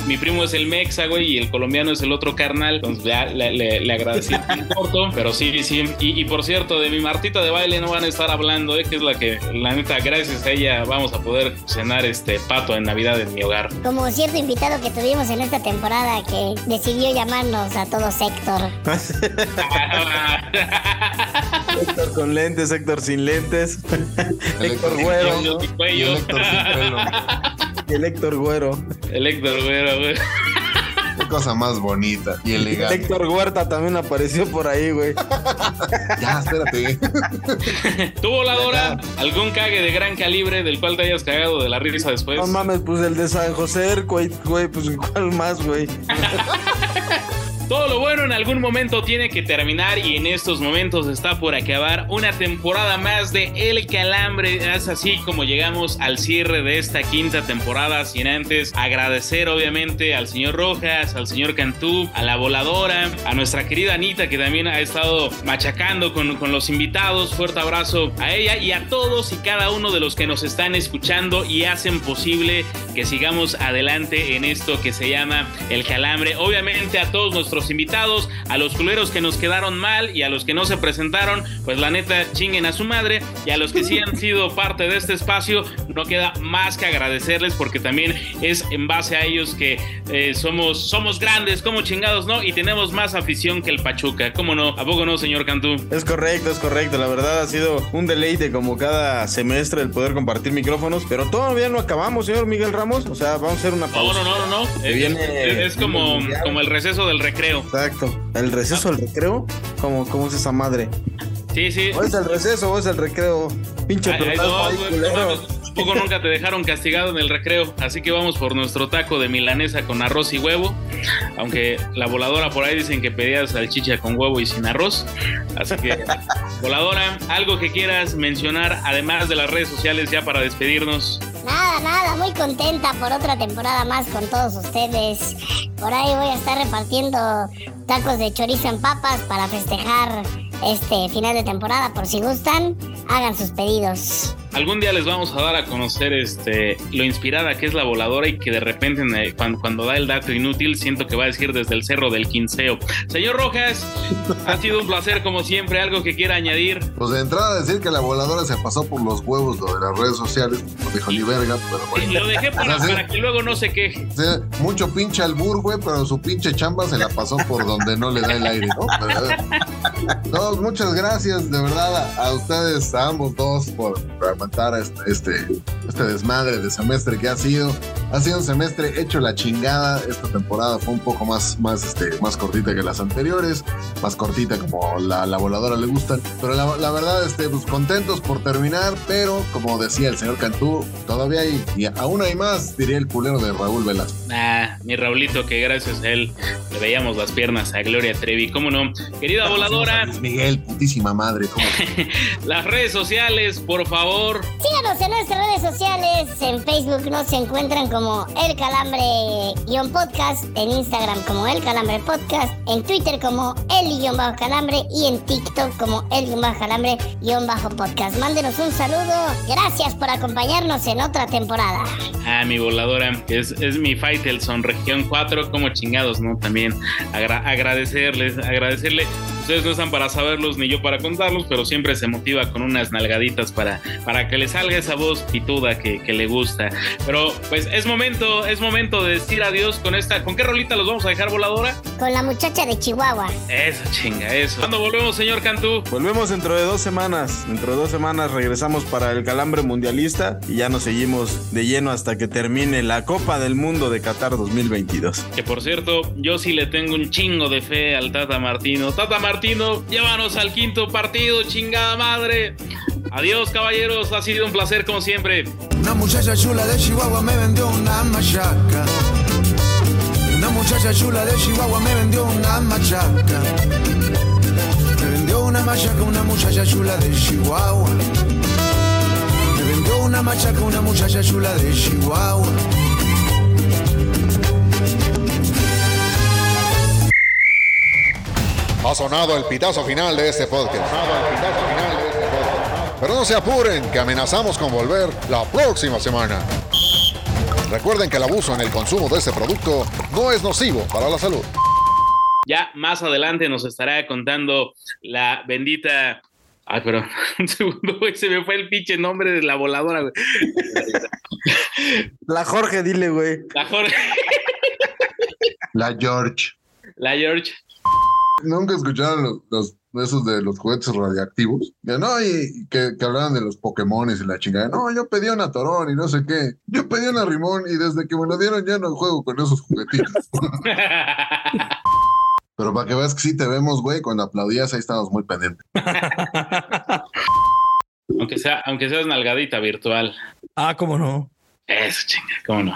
Mi primo es el Mexa, güey, y el colombiano es el otro carnal. Entonces ya le, agradecí corto, pero sí, sí. Y, y por cierto, de mi Martita de baile no van a estar hablando, eh, que es la que, la neta, gracias a ella vamos a poder cenar este pato en Navidad en mi hogar. Como cierto invitado que tuvimos en esta temporada que decidió llamarnos a todos Héctor. Héctor con lentes, Héctor sin lentes. El Héctor Héctor Güero. el Héctor sin pelo. El Héctor Güero. El Héctor, güey, güey. Cosa más bonita y El elegante. Héctor Huerta también apareció por ahí, güey. Ya, espérate. ¿Tú, voladora, algún cague de gran calibre del cual te hayas cagado de la risa después? No mames, pues el de San José, güey, güey, pues ¿cuál más, güey? Todo lo bueno en algún momento tiene que terminar y en estos momentos está por acabar una temporada más de El Calambre. Es así como llegamos al cierre de esta quinta temporada sin antes agradecer obviamente al señor Rojas, al señor Cantú, a la voladora, a nuestra querida Anita que también ha estado machacando con, con los invitados. Fuerte abrazo a ella y a todos y cada uno de los que nos están escuchando y hacen posible que sigamos adelante en esto que se llama El Calambre. Obviamente a todos nuestros invitados, a los culeros que nos quedaron mal y a los que no se presentaron, pues la neta chinguen a su madre y a los que sí han sido parte de este espacio, no queda más que agradecerles porque también es en base a ellos que eh, somos, somos grandes, como chingados, ¿no? Y tenemos más afición que el Pachuca, ¿cómo no? ¿A poco no, señor Cantú? Es correcto, es correcto. La verdad ha sido un deleite como cada semestre el poder compartir micrófonos, pero todavía no acabamos, señor Miguel Ramos. O sea, vamos a hacer una pausa. no, no, no, no. Es, viene- es- es como, como el receso del recreo. Exacto. ¿El receso, el recreo? ¿Cómo, cómo es esa madre? Sí, sí. ¿O es el receso o es el recreo? Pinche Ay, no, no nunca te dejaron castigado en el recreo, así que vamos por nuestro taco de milanesa con arroz y huevo, aunque la voladora por ahí dicen que pedías salchicha con huevo y sin arroz, así que voladora, algo que quieras mencionar además de las redes sociales ya para despedirnos. Nada, nada, muy contenta por otra temporada más con todos ustedes. Por ahí voy a estar repartiendo tacos de chorizo en papas para festejar este final de temporada. Por si gustan, hagan sus pedidos. Algún día les vamos a dar a conocer este lo inspirada que es la voladora y que de repente eh, cuando, cuando da el dato inútil siento que va a decir desde el cerro del quinceo. Señor Rojas, ha sido un placer como siempre, algo que quiera añadir. Pues de entrada decir que la voladora se pasó por los huevos lo de las redes sociales, no dijo ni verga, pero bueno. Lo dejé para, O sea, sí. para que luego no se queje. O sea, mucho pinche albur, güey, pero su pinche chamba se la pasó por donde no le da el aire, ¿no? Pero, ver. No, muchas gracias, de verdad, a, a ustedes, a ambos dos, por, este, este, este desmadre de semestre que ha sido. Ha sido un semestre hecho la chingada. Esta temporada fue un poco más, más, este, más cortita que las anteriores, más cortita como la, la voladora le gustan. Pero la, la verdad, este, pues contentos por terminar, pero como decía el señor Cantú, todavía hay, y aún hay más, diría el culero de Raúl Velasco. Ah, mi Raulito, que gracias a él le veíamos las piernas a Gloria Trevi. ¿Cómo no? Querida voladora, Miguel, putísima madre, ¿cómo? las redes sociales, por favor. Síganos en nuestras redes sociales. En Facebook nos encuentran como El Calambre-podcast. En Instagram como El Calambre Podcast. En Twitter como El-Calambre. Y en TikTok como El-Calambre-podcast. Mándenos un saludo. Gracias por acompañarnos en otra temporada. Ah, mi voladora, es, es mi Faitelson, región 4, como chingados, ¿no? También agra- agradecerles, agradecerle. Ustedes no están para saberlos ni yo para contarlos, pero siempre se motiva con unas nalgaditas para, para que le salga esa voz pituda que, que le gusta. Pero pues es momento, es momento de decir adiós con esta. ¿Con qué rolita los vamos a dejar, voladora? Con la muchacha de Chihuahua. Eso, chinga, eso. ¿Cuándo volvemos, señor Cantú? Volvemos dentro de dos semanas. Dentro de dos semanas regresamos para el calambre mundialista y ya nos seguimos de lleno hasta que termine la Copa del Mundo de Qatar 2022. Que por cierto, yo sí le tengo un chingo de fe al Tata Martino. Tata Martino, llévanos al quinto partido, chingada madre. Adiós, caballeros. Ha sido un placer como siempre. Una muchacha chula de Chihuahua me vendió una machaca. Muchacha chula de Chihuahua me vendió una machaca. Me vendió una machaca una muchacha chula de Chihuahua. Me vendió una machaca una muchacha chula de Chihuahua. Ha sonado el pitazo final de este podcast. Pero no se apuren, que amenazamos con volver la próxima semana. Recuerden que el abuso en el consumo de este producto no es nocivo para la salud. Ya más adelante nos estará contando la bendita. Ay, pero un segundo, güey, se me fue el pinche nombre de la voladora, güey. La Jorge, dile, güey. La Jorge, La George. la George. Nunca escucharon los, los- esos de los juguetes radiactivos. Que no, y, y que, que hablaban de los Pokémones y la chingada. No, yo pedí una Torón y no sé qué. Yo pedí una Rimón y desde que me lo dieron ya no juego con esos juguetitos. Pero para que veas que sí te vemos, güey, cuando aplaudías ahí estábamos muy pendientes. aunque sea, aunque seas nalgadita virtual. Ah, cómo no. Eso, chinga, cómo no.